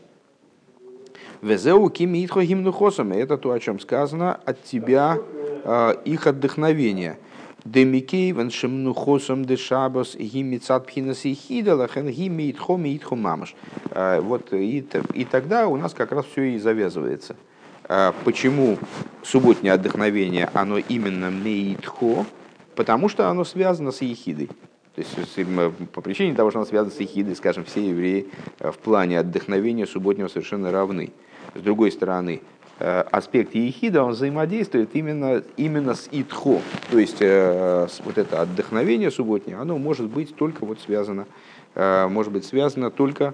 Везеу кимитхо гимнухосом. Это то, о чем сказано, от тебя э, их отдохновение. Демикей ваншемнухосом дешабос гимицат пхинас и хидалахен гимитхо митхо мамаш. А, вот и, и тогда у нас как раз все и завязывается. А, почему субботнее отдохновение, оно именно меитхо? Потому что оно связано с ехидой. То есть по причине того, что он связан с Ихидой, скажем, все евреи э, в плане отдохновения субботнего совершенно равны. С другой стороны, э, аспект Ехида, он взаимодействует именно, именно с Итхо. То есть э, вот это отдохновение субботнее, оно может быть только вот связано, может быть связано только,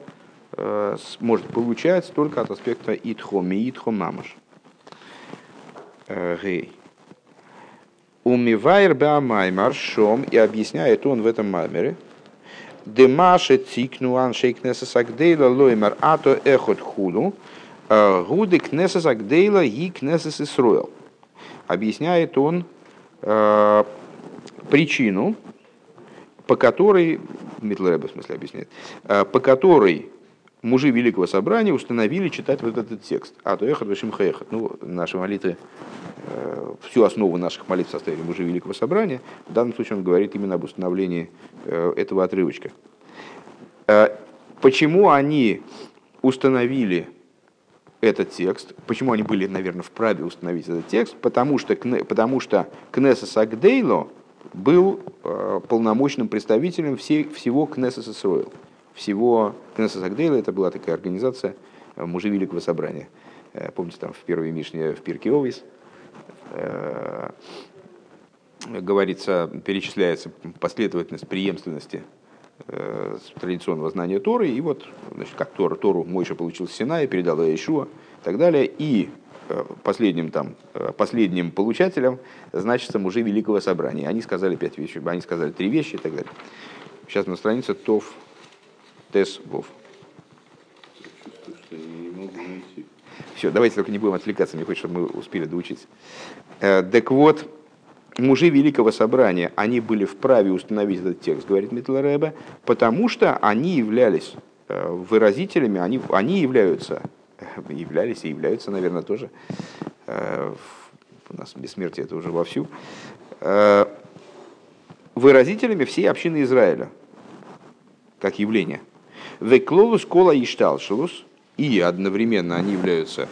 может получается только от аспекта Итхо, Миитхо Мамаш. Гей. Умивайр баамаймар шом, и объясняет он в этом маймере, Демаше цикнуан шейкнеса сагдейла лоймар ато эхот худу, э, гуды кнеса сагдейла и кнеса сисруэл. Объясняет он э, причину, по которой, Митлрэбе в смысле объясняет, э, по которой мужи Великого Собрания установили читать вот этот текст. А то эхот вешим хехот. Ну, наши молитвы Э, всю основу наших молитв составили мужи Великого Собрания. В данном случае он говорит именно об установлении э, этого отрывочка. Э, почему они установили этот текст? Почему они были, наверное, вправе установить этот текст? Потому что, потому что Кнессес Агдейло был полномочным представителем всего Кнессес Исроил. Всего Кнессес Агдейло, это была такая организация мужи Великого Собрания. Помните, там в первой Мишне в Пирке Овис – Э, говорится, перечисляется последовательность преемственности э, традиционного знания Торы, и вот, значит, как Тора, Тору Мойша получил Сина и передал Иешуа, и так далее, и э, последним, там, последним получателем значится мужи Великого Собрания. Они сказали пять вещей, они сказали три вещи и так далее. Сейчас на странице Тов Тес Вов. Все, давайте только не будем отвлекаться, мне хочется, чтобы мы успели доучиться. Э, так вот, мужи Великого Собрания, они были вправе установить этот текст, говорит Митлереба, потому что они являлись э, выразителями, они, они являются, являлись и являются, наверное, тоже, э, у нас бессмертие это уже вовсю, выразителями всей общины Израиля, как явление. Веклолус кола ишталшилус, и одновременно они являются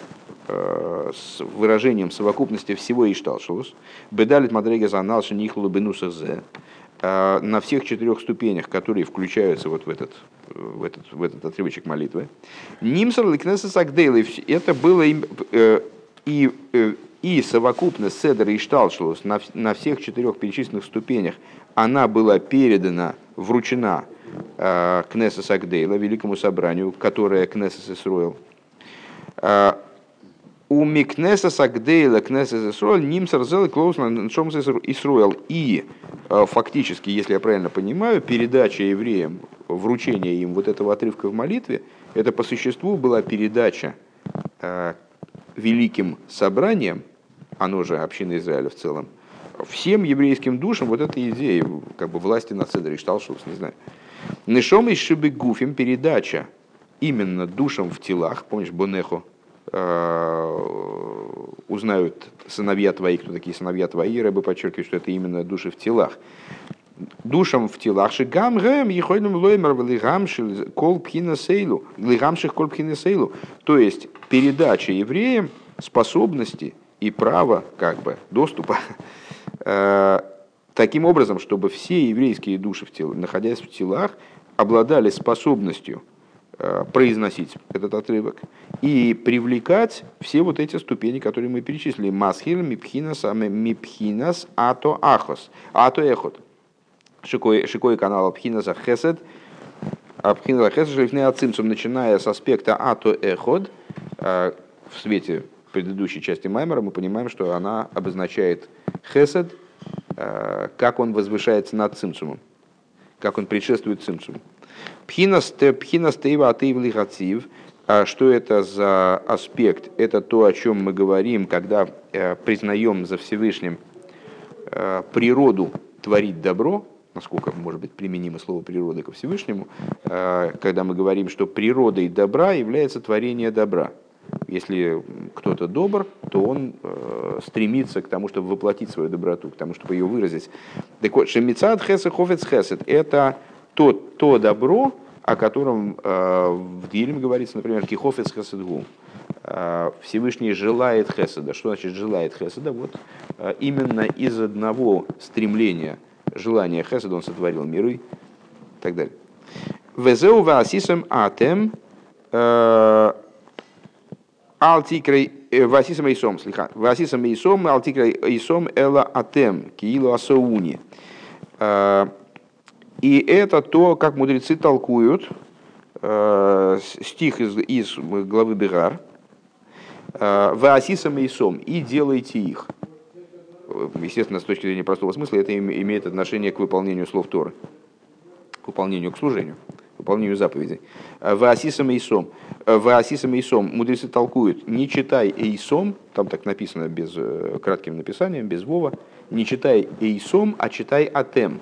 э, с выражением совокупности всего Ишталшус, Бедалит Мадрега Заналши Нихлу Бенусазе, э, на всех четырех ступенях, которые включаются вот в этот, в этот, в этот отрывочек молитвы. Нимсар Ликнеса Сагдейл, это было им, э, и, и совокупность Седра и Шталшелус на, на всех четырех перечисленных ступенях, она была передана, вручена Кнессес Агдейла, великому собранию, которое Кнессес Исруэл. Э, у Микнесес Агдейла Кнессес Исруэл Нимсар Зел Клоуснан Шомс Исруэл. И э, фактически, если я правильно понимаю, передача евреям, вручение им вот этого отрывка в молитве, это по существу была передача э, великим собранием, оно же община Израиля в целом, всем еврейским душам вот эта идея, как бы власти над Седрой Шталшус, не знаю. Нишом из Шибегуфим передача именно душам в телах, помнишь, Бонехо, э, узнают сыновья твои, кто такие сыновья твои, рыбы подчеркивают, что это именно души в телах. Душам в телах, шигам гэм, ехойным лоймер, лигамших кол пхина сейлу, лигамших кол пхина сейлу. То есть передача евреям способности и права, как бы, доступа Э, таким образом, чтобы все еврейские души, в тел, находясь в телах, обладали способностью э, произносить этот отрывок и привлекать все вот эти ступени, которые мы перечислили. Масхир, мипхинас, мипхинас, ато ахос, ато эхот. Шикой, шикой канал Пхинаса Хесед, Пхинаса Хесед Шлифне Ацимцум, начиная с аспекта ато эход, э, в свете предыдущей части Маймера мы понимаем, что она обозначает хесед, как он возвышается над цимцумом, как он предшествует цимцуму. Пхинас тейва атейв лихацив, а что это за аспект? Это то, о чем мы говорим, когда э, признаем за Всевышним э, природу творить добро, насколько может быть применимо слово природа ко Всевышнему, когда мы говорим, что природой добра является творение добра – если кто-то добр, то он э, стремится к тому, чтобы воплотить свою доброту, к тому, чтобы ее выразить. Так вот, шемицад хесед хофец хесед – это то, то добро, о котором э, в Дилем говорится, например, кихофец хеседгу. Э, Всевышний желает хеседа. Что значит желает хеседа? Вот э, именно из одного стремления, желания хеседа он сотворил миры и так далее. Везеу ваасисам атем э, Алтикрей Васисам Исом, слиха. Васисам Исом, Алтикрей Исом Эла Атем, Киилу Асауни. И это то, как мудрецы толкуют стих из, из главы Бегар. Васисам Исом, и делайте их. Естественно, с точки зрения простого смысла, это имеет отношение к выполнению слов Торы, к выполнению, к служению выполнению заповедей. Ваасисам Эйсом. Ваасисам Эйсом. Мудрецы толкуют, не читай Эйсом, там так написано без э, кратким написанием, без Вова, не читай Эйсом, а читай Атем.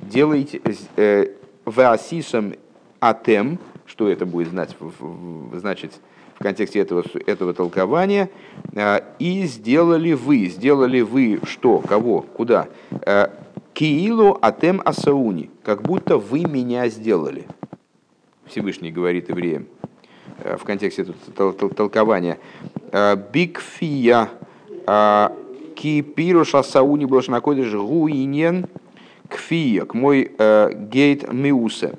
Делайте э, Атем, что это будет знать, значит в контексте этого, этого толкования, э, и сделали вы, сделали вы что, кого, куда? Киилу Атем Асауни, как будто вы меня сделали. Всевышний говорит евреям э, в контексте толкования. «Э, Бигфия э, кипируша сауни блошнакодиш гуинен кфия, к мой гейт миусе.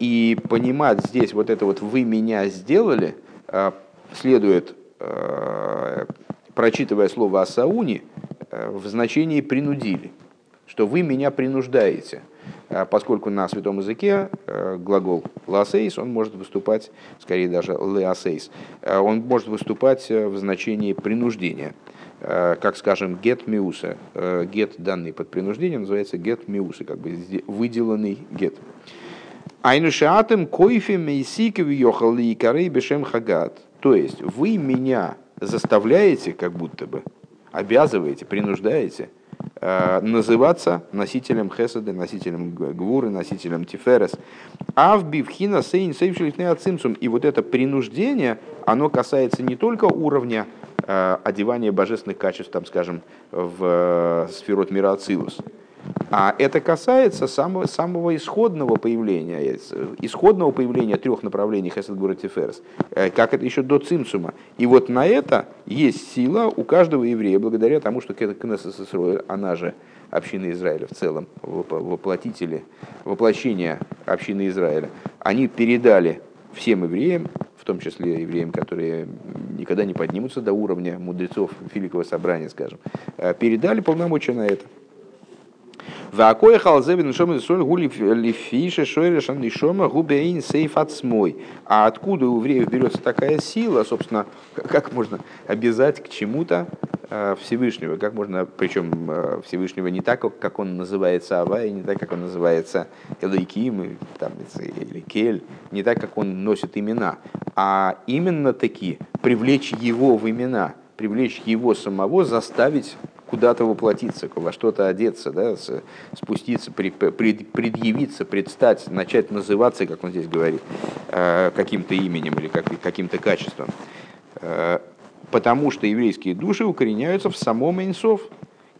И понимать здесь вот это вот «вы меня сделали» следует, прочитывая слово «асауни», в значении «принудили», что вы меня принуждаете – поскольку на святом языке э, глагол ласейс, он может выступать, скорее даже леасейс, э, он может выступать э, в значении принуждения. Как, скажем, get миуса, get данный под принуждением называется get миуса, как бы выделанный get. Айнушатым койфе мейсиков йохал и корей бешем хагат. То есть вы меня заставляете, как будто бы, обязываете, принуждаете – Э, называться носителем хеседа, носителем гвуры, носителем тиферес. А в бивхина сейн ацимсум. И вот это принуждение, оно касается не только уровня э, одевания божественных качеств, там, скажем, в э, сферот мира Ацилус, а это касается самого, самого исходного появления, исходного появления трех направлений Хесед Гура Тиферес, э, как это еще до Цимсума. И вот на это есть сила у каждого еврея, благодаря тому, что Кнессес Исроэль, она же община Израиля в целом, воплотители, воплощение общины Израиля, они передали всем евреям в том числе евреям, которые никогда не поднимутся до уровня мудрецов Великого Собрания, скажем, э, передали полномочия на это. Вакоя халзебин шома соль гули лифиша шойрешан нишома губейн сейф отсмой. А откуда у евреев берется такая сила, собственно, (laughs) как можно обязать к чему-то э, Всевышнего, как можно, причем э, Всевышнего не так, как он называется Ава, и не так, как он называется Элайким, там, или Кель, не так, как он носит имена, а именно таки привлечь его в имена, привлечь его самого, заставить куда-то воплотиться, во что-то одеться, да, спуститься, предъявиться, предстать, начать называться, как он здесь говорит, э, каким-то именем или каким-то качеством. Э, потому что еврейские души укореняются в самом Инсов,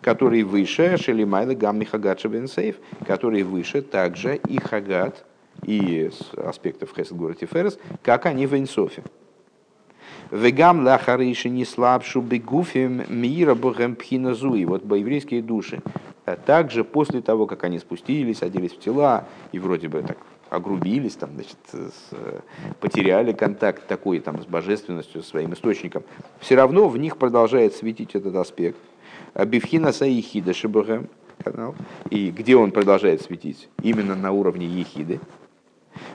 который выше Шелимайла Гамми Хагат Шабенсейф, который выше также и Хагат, и аспектов Хесед Гора Тиферес, как они в Инсофе. Вегам лахариши не слабшу бегуфим мира богем пхиназуи. Вот еврейские души. А также после того, как они спустились, оделись в тела и вроде бы так огрубились, там, значит, с, потеряли контакт такой там, с божественностью, своим источником, все равно в них продолжает светить этот аспект. Бифхина Саихида Шибахем, канал, и где он продолжает светить? Именно на уровне Ехиды.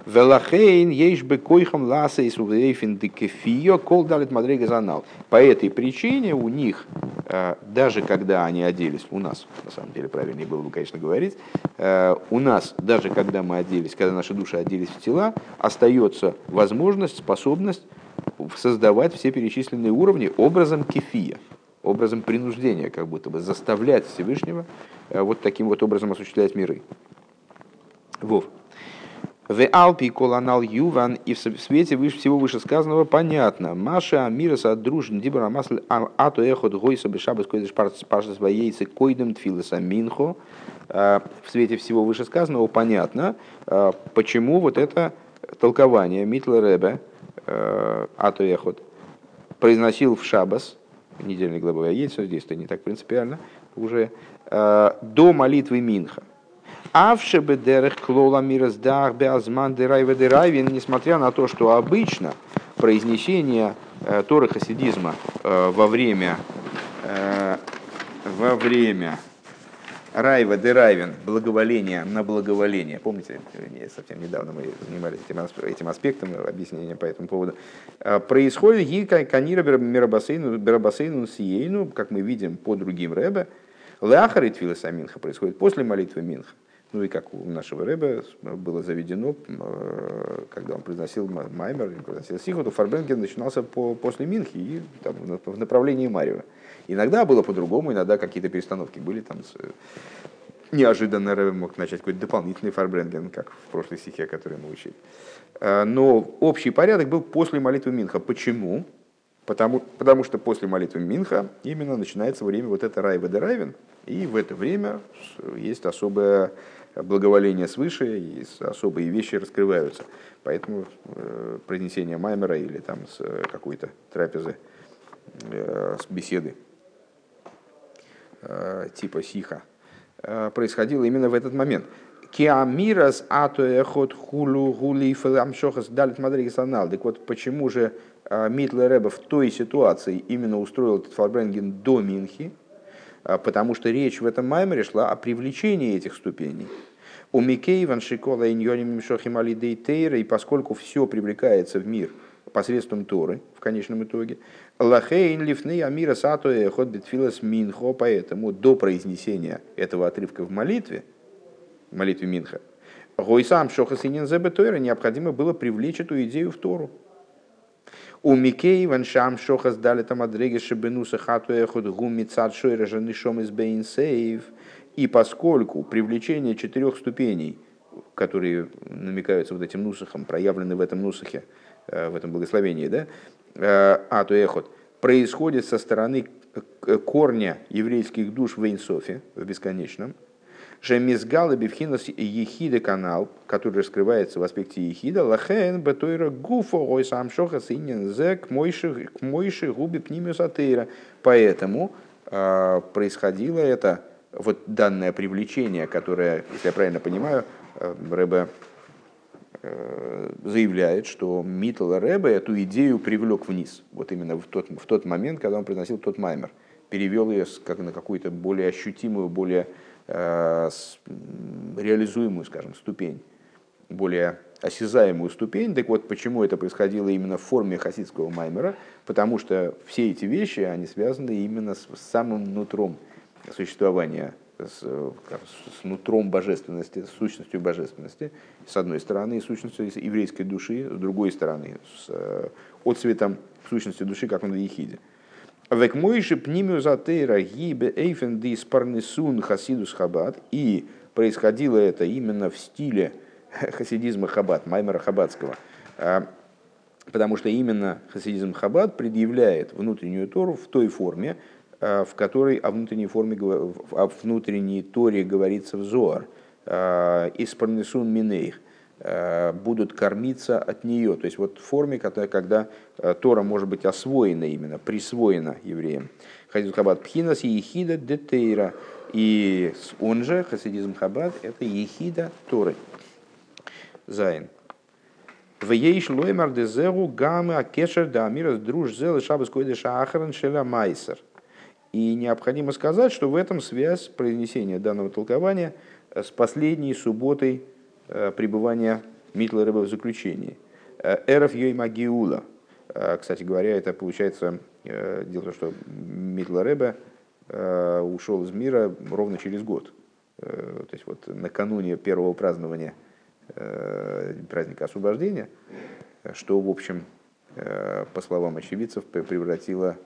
Велахейн ейш бы койхам ласа и сувейфин декефио кол далит мадрега занал. По этой причине у них, э, даже когда они оделись, у нас, на самом деле правильнее было бы, конечно, говорить, э, у нас, даже когда мы оделись, когда наши души оделись в тела, остается возможность, способность создавать все перечисленные уровни образом кефия, образом принуждения, как будто бы заставлять Всевышнего э, вот таким вот образом осуществлять миры. Вов. В Алпи колонал Юван и в свете выше, всего вышесказанного понятно. Маша Амирас от дружин дибра масль ату эхот гойса бешабас койдеш пашас ваейцы койдем тфиласа минхо. А, в свете всего вышесказанного понятно, а, почему вот это толкование Митлер Ребе а, ату эхот произносил в שבת, недельной главы Ваейце, здесь-то не так принципиально, уже до молитвы Минха. אף שבדרך כלל אמירת דא"ח בזמן דרעוא דרעווין, несмотря на то, что обычно произнесение э, Торы хасидизма э, во время, э, во время Райва Дерайвен, благоволение на благоволение. Помните, совсем недавно мы занимались этим, этим аспектом, объяснением по этому поводу. Происходит и канира берабасейну сиейну, как мы видим по другим рэбе, Лахарит Твиласа Минха происходит после молитвы Минха. Ну и как у нашего Рэба было заведено, э, когда он произносил Маймер, произносил Сихоту, Фарбенген начинался по, после Минхи и там, в направлении Марева. Иногда было по-другому, иногда какие-то перестановки были там с, неожиданно Рэбе мог начать какой-то дополнительный фарбренген, как в прошлой стихе, который мы учили. Э, но общий порядок был после молитвы Минха. Почему? Потому, потому что после молитвы Минха именно начинается время вот это Райва де Райвен, и в это время есть особое благоволение свыше, и особые вещи раскрываются. Поэтому э, произнесение маймера или там с э, какой-то трапезы, э, с беседы типа сиха происходило именно в этот момент. Киамирас атоэхот хулу гули фэламшохас далит мадригас анал. Так вот, почему же Митлер Рэба в той ситуации именно устроил этот фарбренген до Минхи, потому что речь в этом маймере шла о привлечении этих ступеней. У Микей, Ваншикола, Иньоним, Мишохим, Алидей, Тейра, и поскольку все привлекается в мир посредством Торы, в конечном итоге, Лахейн, Лифны, Амира, Ход, Бетфилас, Минхо, поэтому до произнесения этого отрывка в молитве, молитве Минха, Гойсам, Шохас и Нинзебе Тойра необходимо было привлечь эту идею в Тору. У Микей ваншам шохас дали там адреги шибенуса хату эхот гуми цад шойра жанишом из бейнсейв. И поскольку привлечение четырех ступеней, которые намекаются вот этим нусахом, проявлены в этом нусахе, э, в этом благословении, да, э, ату эхот, происходит со стороны корня еврейских душ в Эйнсофе, в бесконечном, Шемизгала бифхинас ехида канал, который раскрывается в аспекте ехида, лахен бетойра гуфо ой сам шоха синен зе к мойши губи пнимиус атеира. Поэтому э, происходило это, вот данное привлечение, которое, если я правильно понимаю, э, Рэбе э, заявляет, что Митл Рэбе эту идею привлек вниз. Вот именно в тот, в тот момент, когда он приносил тот маймер. Перевел ее как на какую-то более ощутимую, более реализуемую, скажем, ступень. Более осязаемую ступень. Так вот, почему это происходило именно в форме хасидского маймера? Потому что все эти вещи, они связаны именно с, самым нутром существования с, с нутром божественности, с сущностью божественности, с одной стороны, и сущностью еврейской души, с другой стороны, с э, отцветом сущности души, как он в Ехиде. Век мойши пнимю затейра гибе эйфен дис парнесун хасидус хабад. И происходило это именно в стиле (laughs) хасидизма хабад, маймера хабадского. А, потому что именно хасидизм хабад предъявляет внутреннюю Тору в той форме, Э, в которой о внутренней форме, о внутренней Торе говорится в Зоар, из парнесун минейх, будут кормиться от нее. То есть вот в форме, когда, когда Тора может быть освоена именно, присвоена евреям. Хасидизм Хаббат Пхинас и Ехида Детейра. И он же, хасидизм Хаббат, это Ехида Торы. Зайн. В ейш лоймар дезеру гамы акешер да амирас друж зел шабас койдеша ахаран шеля майсер. И необходимо сказать, что в этом связь произнесения данного толкования э, с последней субботой э, пребывания Митлера в заключении. Э, Эров Йойма Гиула. Кстати говоря, это получается, дело в том, что Митла Ребе ушел из мира ровно через год. То есть вот накануне первого празднования праздника освобождения, что, в общем, по словам очевидцев, превратило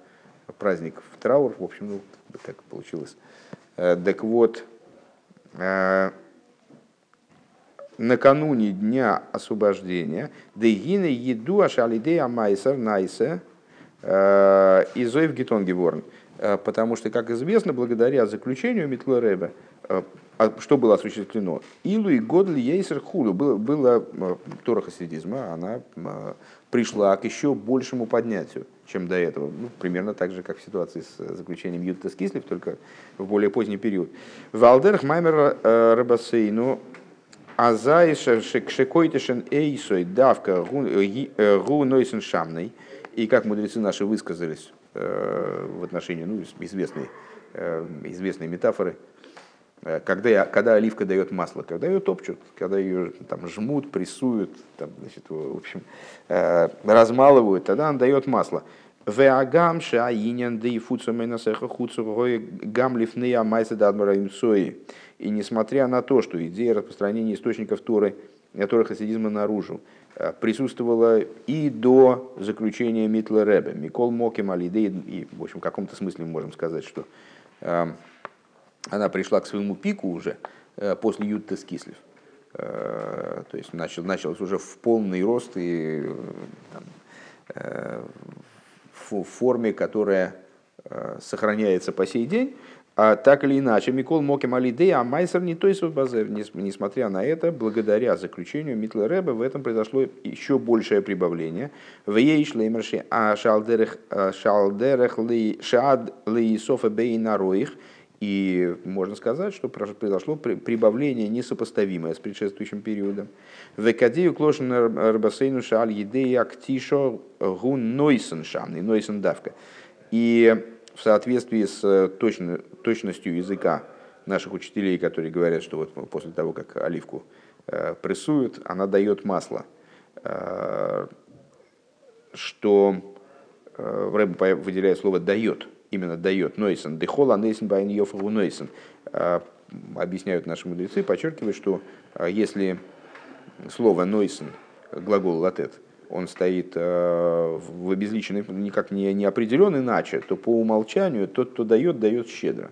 праздник в траур, в общем, ну, так получилось. Э, так вот, э, накануне дня освобождения, Дегина еду ашалидея майсер найсе э, изоев гетонгеворн. Потому что, как известно, благодаря заключению Митлореба, что было осуществлено? Илу и Годли Ейсер Хулу. Было, было Тора хасидизма, она пришла к еще большему поднятию чем до этого. Ну, примерно так же, как в ситуации с э, заключением Юта Скислив, только в более поздний период. Валдерх Маймер э, Рабасейну Азай Шекойтешен Эйсой Давка Гу э, Нойсен Шамной. И как мудрецы наши высказались в отношении ну, известной, известной метафоры, когда, когда оливка дает масло, когда ее топчут, когда ее там, жмут, прессуют, там, значит, в общем, размалывают, тогда она дает масло. И. И несмотря на то, что идея распространения источников Торы, Торы хасидизма наружу, э, присутствовала и до заключения Митла Ребе. Микол Моким Алидей, и в общем в каком-то смысле мы можем сказать, что э, она пришла к своему пику уже э, после Ютта Скислив. То есть начал, началось уже в полный рост и там, в форме, которая э, сохраняется по сей день, так или иначе, Микол Моким Алидей, а Майсер не то есть базер. Несмотря на это, благодаря заключению Митла Рэба, в этом произошло еще большее прибавление. В Ейшлеймерши, а шалдерех а шад лейсофа бейнароих. И можно сказать, что произошло прибавление несопоставимое с предшествующим периодом. В Экадею клошен рбасейну шаль едеи актишо гун нойсен шамный, нойсен давка. И в соответствии с точно, точностью языка наших учителей, которые говорят, что вот после того, как оливку э, прессуют, она дает масло, э, что э, в Рэбе выделяет слово «дает», именно дает Нойсен, дехола нейсен байн йофру Нойсен. Объясняют наши мудрецы, подчеркивают, что если слово Нойсен, глагол латет, он стоит а, в обезличенной, никак не, не определен иначе, то по умолчанию тот, кто дает, дает щедро.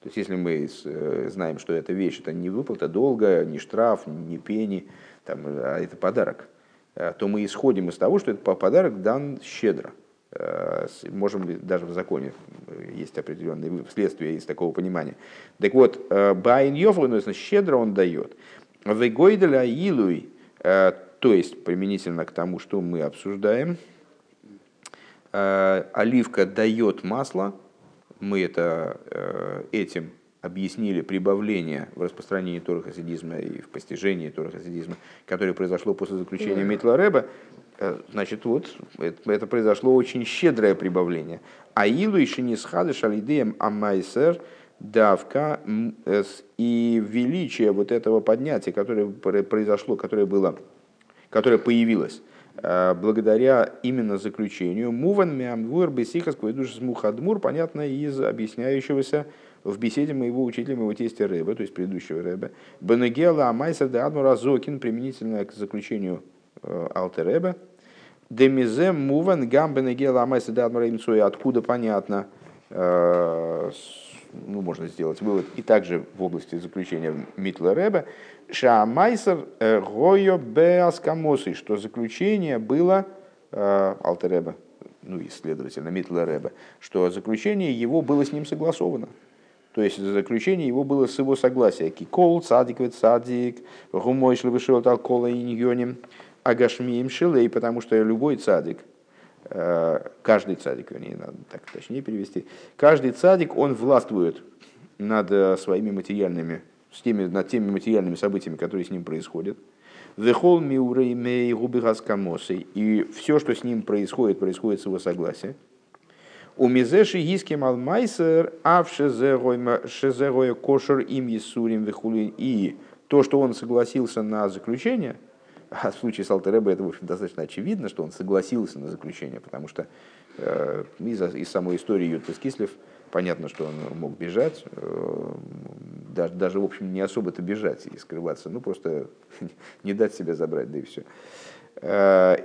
То есть, если мы э, знаем, что эта вещь, это не выплата долга, не штраф, не пени, там, а это подарок, то мы исходим из того, что этот подарок дан щедро. Э, можем даже в законе э, есть определенные следствия из такого понимания. Так вот, э, Байн Йофру, щедро он дает. Вегойделя Илуй, то есть применительно к тому, что мы обсуждаем, оливка дает масло, мы это этим объяснили прибавление в распространении Тора хасидизма и в постижении Тора хасидизма, которое произошло после заключения Митла Рэба, э, значит, вот это, это произошло очень щедрое прибавление. А илу еще не схады шалидеем амайсер давка и величие вот этого поднятия, которое произошло, которое было, которое появилось э, благодаря именно заключению Муван Мямвур Бесихас Квайдуш Мухадмур, понятно из объясняющегося в беседе моего учителя, моего тестя Рэба, то есть предыдущего Рэба, Бенегела Амайсер де Адмур Азокин, применительно к заключению э, Алтереба, Демизе Муван Гам Бенегела Амайсер де Адмур откуда понятно, э, ну, можно сделать вывод, и также в области заключения Митла Рэба, Шаамайсер э, Гойо Беаскамосы, что заключение было Алтереба, ну и, следовательно, Митла Рэба, что заключение его было с ним согласовано. То есть заключение его было с его согласия. Кикол, цадик, вет цадик, гумой вышел кола и ньоним, агашмием шилей, потому что любой цадик, э, каждый цадик, вернее, надо так точнее перевести, каждый цадик, он властвует над э, своими материальными, с теми, над теми материальными событиями, которые с ним происходят. Вехол миуреймей губигаскамосы. И все, что с ним происходит, происходит с его согласия. У мизеши гиским алмайсер, а в шезерое кошер им есурим вихулин. И то, что он согласился на заключение, а в случае с Алтеребе это, в общем, достаточно очевидно, что он согласился на заключение, потому что э, из, из самой истории Ютас Кислев понятно, что он мог бежать, э, даже, даже, в общем, не особо-то бежать и скрываться, ну, просто (laughs) не дать себя забрать, да и все. Э,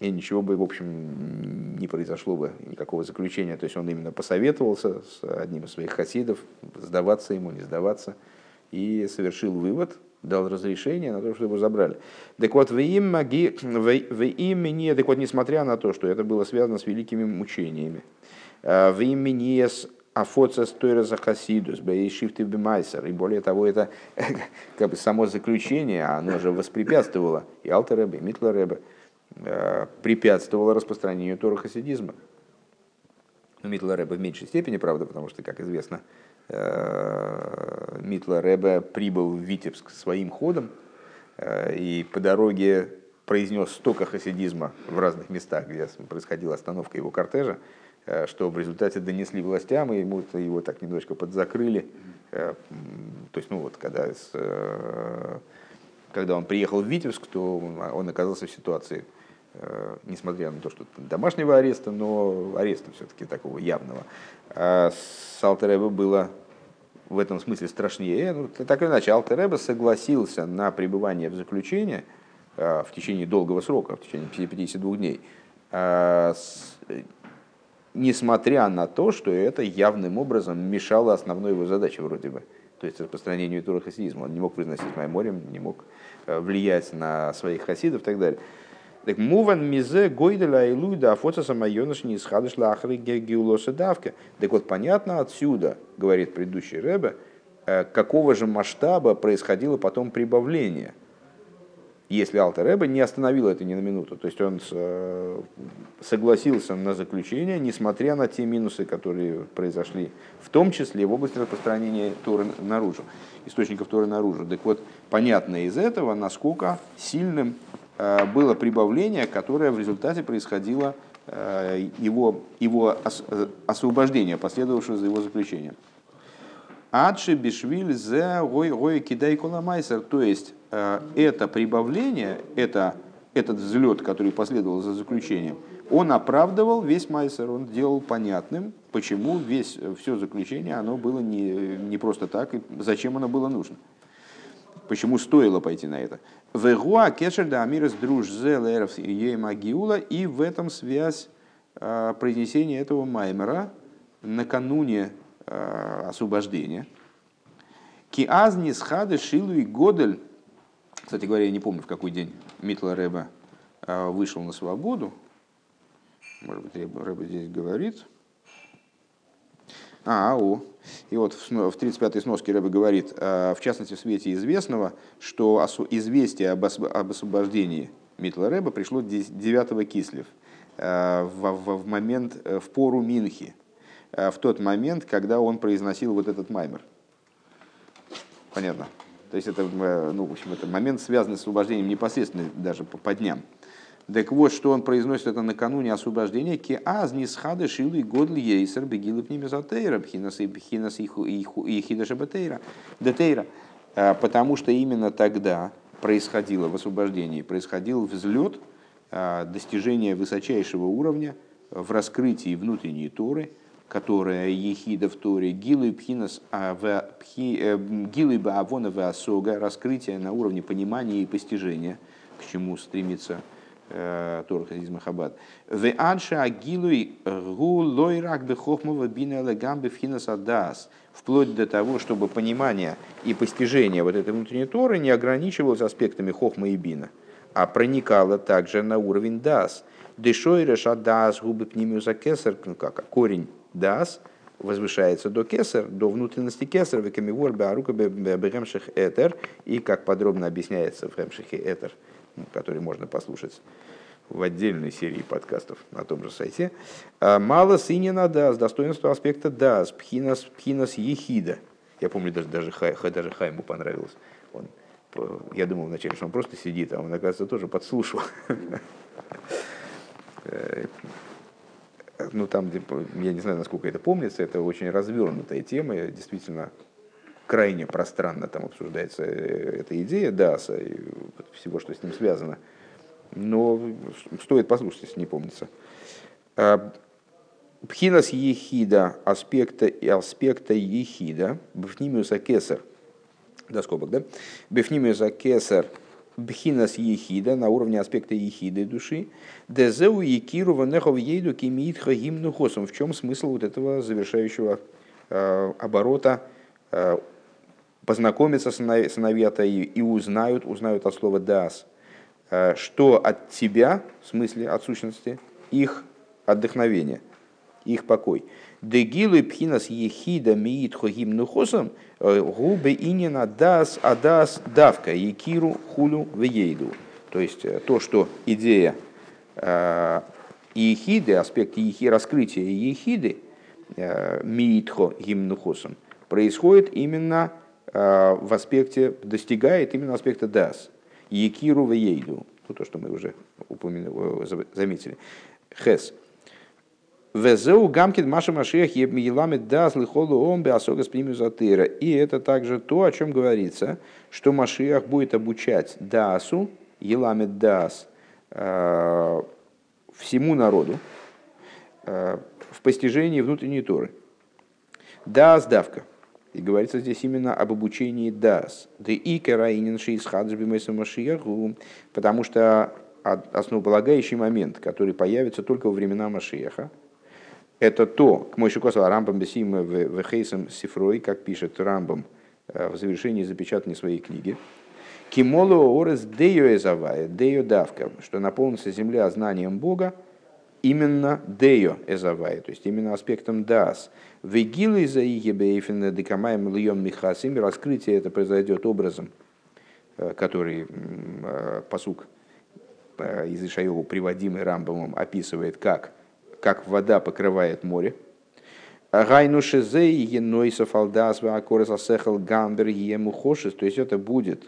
и ничего бы, в общем, не произошло бы, никакого заключения. То есть он именно посоветовался с одним из своих хасидов, сдаваться ему, не сдаваться, и совершил вывод, дал разрешение на то, что его забрали. Так вот, в имени, так вот, несмотря на то, что это было связано с великими мучениями, э, в имени Афоца стойра за хасидус, бейшифты бимайсер. И более того, это (laughs) как бы само заключение, оно же воспрепятствовало и Алтеребе, и Митлеребе, Э, препятствовало распространению Тора хасидизма. Ну, Митла Рэбе в меньшей степени, правда, потому что, как известно, э, Митла Рэбе прибыл в Витебск своим ходом э, и по дороге произнес столько хасидизма в разных местах, где происходила остановка его кортежа, что в результате донесли властям, и ему его так немножко подзакрыли. То есть, ну вот, когда, когда он приехал в Витебск, то он оказался в ситуации, Э, несмотря на то, что домашнего ареста, но ареста все-таки такого явного. А с Алтереба было в этом смысле страшнее. Ну, так или иначе, Алтереба согласился на пребывание в заключении э, в течение долгого срока, в течение 52 дней, а несмотря на то, что это явным образом мешало основной его задаче вроде бы, то есть распространению тура хасидизма. Он не мог произносить майморем, не мог э, влиять на своих хасидов и так далее. Так муван мизе гойделя и луйда афоца самайоныш не исхадыш лахры геулоса давка. Так вот, понятно отсюда, говорит предыдущий Рэбе, э, какого же масштаба происходило потом прибавление, если Алтер Рэбе не остановил это ни на минуту. То есть он э, согласился на заключение, несмотря на те минусы, которые произошли, в том числе в области распространения Торы наружу, источников Торы наружу. Так вот, понятно из этого, насколько сильным Э, было прибавление, которое в результате происходило э, его, его освобождение, последовавшее за его заключением. Адши бишвиль за гой гой кидай коламайсер. То есть это прибавление, это, этот взлет, который последовал за заключением, он оправдывал весь майсер, он делал понятным, почему весь, все заключение оно было не, не просто так, и зачем оно было нужно. Почему стоило пойти на это. Вегуа кешер да друж зелеров магиула, и в этом связь а, произнесения этого маймера накануне освобождения. Киазни схады шилу и годель. Кстати говоря, я не помню, в какой день Митла Рэба а, вышел на свободу. Может быть, Рэба здесь говорит. А, о. И вот в 35-й сноске Рэбе говорит, э, в частности, в свете известного, что известие об освобождении Митла Рэба пришло 9 Кислев, э, в момент, э, в пору Минхи, в тот момент, когда он произносил вот этот маймер. понятно. То есть это, э, ну, в общем, это момент, связанный с освобождением непосредственно даже по, по дням. Так вот, что он произносит это накануне освобождения, ки аз нисхады шилы годли ейсер бегилы пнимезотейра, пхинас и пхинас и хидаша бетейра, детейра. А, потому что именно тогда происходило в освобождении, происходил взлет, а, достижение высочайшего уровня в раскрытии внутренней Торы, которая ехида в Торе, гилы пхинас а, э, гилы баавона асога, раскрытие на уровне понимания и постижения, к чему стремится Э, Тора Хазизма Хабад. В анша агилуй гу лойрак бехохмова бина легамбе фхинас Вплоть до того, чтобы понимание и постижение вот этой внутренней Торы не ограничивалось аспектами хохма и бина, а проникало также на уровень дас. Дешойреша дас губы пнимиуса кесар, ну как, корень дас, возвышается до кесар, до внутренности кесар, векамивор беарука бегемших этер, и как подробно объясняется в Хемшихе этер – который можно послушать в отдельной серии подкастов на том же сайте. А, Мало синина с достоинства аспекта дас, пхинас, пхинас ехида. Я помню, даже, даже, хай, даже Хайму понравилось. Он, я думал вначале, что он просто сидит, а он, оказывается, тоже подслушал. (laughs) Ну, там, я не знаю, насколько это помнится, это очень развернутая тема, действительно крайне пространно там обсуждается э, эта идея Даса и всего, что с ним связано. Но стоит послушать, если не помнится. А, Пхинас ехида аспекта и аспекта ехида, бфнимиуса кесар, до скобок, да? Бфнимиуса кесар, бхинас ехида на уровне аспекта ехиды души, дезеу якиру ванехов ейду кимитха гимну хосом. В чем смысл вот этого завершающего э, оборота э, познакомятся сыновья и узнают, узнают от слова «дас», э, что от тебя, в смысле от сущности, их отдохновение, их покой. Дегилу пхинас ехида миит хогим нухосом э, губы инина дас адас давка екиру хулю вейду. То есть э, то, что идея ехиды, аспект ехи, раскрытия ехиды, миитхо гимнухосом, происходит именно Э, в аспекте, достигает именно аспекта дас. Екиру ейду. Ну, то, что мы уже упомянули, э, заметили. Хес. Везеу гамкин маша машех ебмиеламит дас лихолу омбе асогас затыра. И это также то, о чем говорится, что Машиах будет обучать дасу, еламит дас, э, всему народу в постижении внутренней Торы. Дас давка – и говорится здесь именно об обучении дас. Да и караинин потому что основополагающий момент, который появится только во времена Машиеха, это то, к мой шикосу Рамбам Бесима в Хейсом Сифрой, как пишет Рамбам э, в завершении запечатанной своей книги, Кимолу орес дею эзавая, дею давка, что наполнится земля знанием Бога, именно дею эзавая, то есть именно аспектом дас. Вегилы за игебейфен декамаем льем михасим, раскрытие это произойдет образом, э, который э, посук из Ишаеву, приводимый Рамбамом, описывает, как, как вода покрывает море. Гайну шезе енойса фалдасва акорес асехал гамбер ему то есть это будет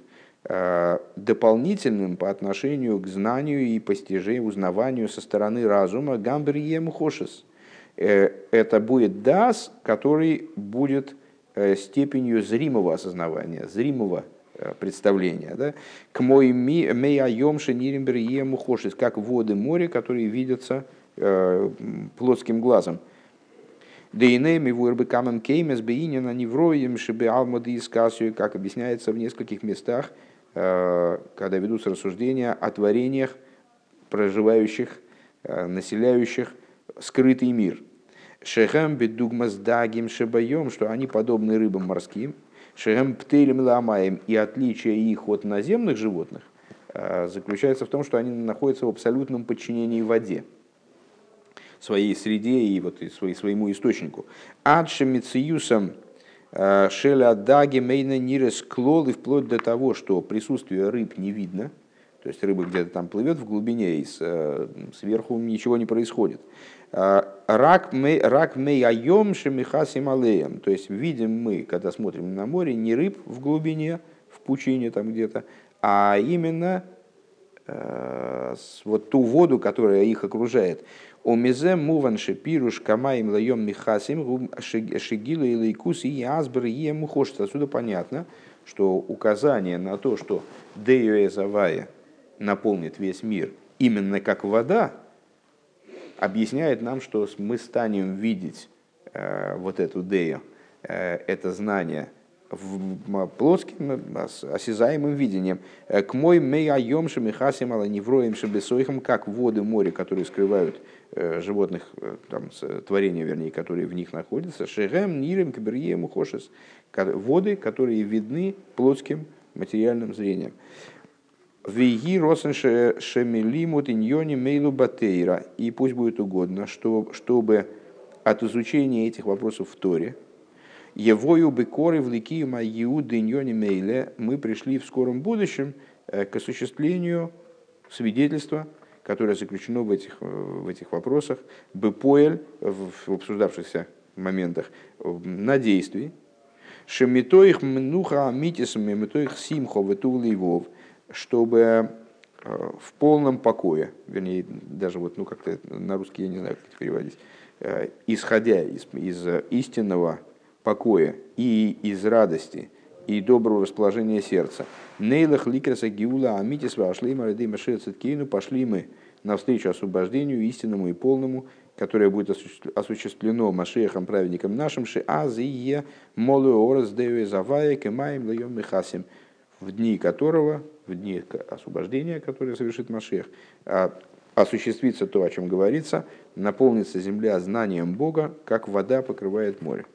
дополнительным по отношению к знанию и постижению, узнаванию со стороны разума гамбер ему Э, это будет дас, который будет э, степенью зримого осознавания, зримого э, представления. Да? К мой мейайом шениримбер ему хошис, как воды моря, которые видятся плотским глазом. Дейнеми вурбы камем кеймес бейнина невроем шибе алмады искасию, как объясняется в нескольких местах, когда ведутся рассуждения о творениях, проживающих, населяющих скрытый мир. Шехем бедугмас дагим шебаем, что они подобны рыбам морским. Шехем птелем ламаем. И отличие их от наземных животных э, заключается в том, что они находятся в абсолютном подчинении воде своей среде и вот своему источнику. Адшемициюсом э, шеля даги мейна нирес клол, и вплоть до того, что присутствие рыб не видно, то есть рыба где-то там плывет в глубине, и э, сверху ничего не происходит. А, рак мы айом шемихасим алеем. То есть видим мы, когда смотрим на море, не рыб в глубине, в пучине там где-то, а именно э, вот ту воду, которая их окружает. Омизе муван шепируш камаим лаем михасим шигила и лейкус и азбр и мухошт. Отсюда понятно, что указание на то, что деюэзавая наполнит весь мир именно как вода, объясняет нам, что мы станем видеть э, вот эту дею, э, это знание в плоским, осязаемым видением. Э, к мой айом шамихасим ала невроем шабесойхам, как воды моря, которые скрывают э, животных, э, там, творения, вернее, которые в них находятся. Шерем, нирем, каберьем, хошес. Воды, которые видны плотским материальным зрением. Виги росен шемелимут иньони мейлу батейра. И пусть будет угодно, что, чтобы от изучения этих вопросов в Торе, Евою бекоры в ликиюма иуды мейле, мы пришли в скором будущем э, к осуществлению свидетельства, которое заключено в этих, э, в этих вопросах, бепоэль, в обсуждавшихся моментах, на действии, шемитоих мнуха митисами, митоих симхо ветулейвов, чтобы э, в полном покое, вернее, даже вот, ну, как-то на русский я не знаю, как это переводить, э, исходя из, из истинного покоя и из радости, и доброго расположения сердца. Нейлах ликреса гиула амитис вошли марды маширцеткейну, пошли мы навстречу освобождению истинному и полному, которое будет осуществлено Машехом, праведником нашим, ши азие молу ораз дею завая кемаем лаем михасим, в дни которого в дни освобождения, которое совершит Машех, а осуществится то, о чем говорится, наполнится земля знанием Бога, как вода покрывает море.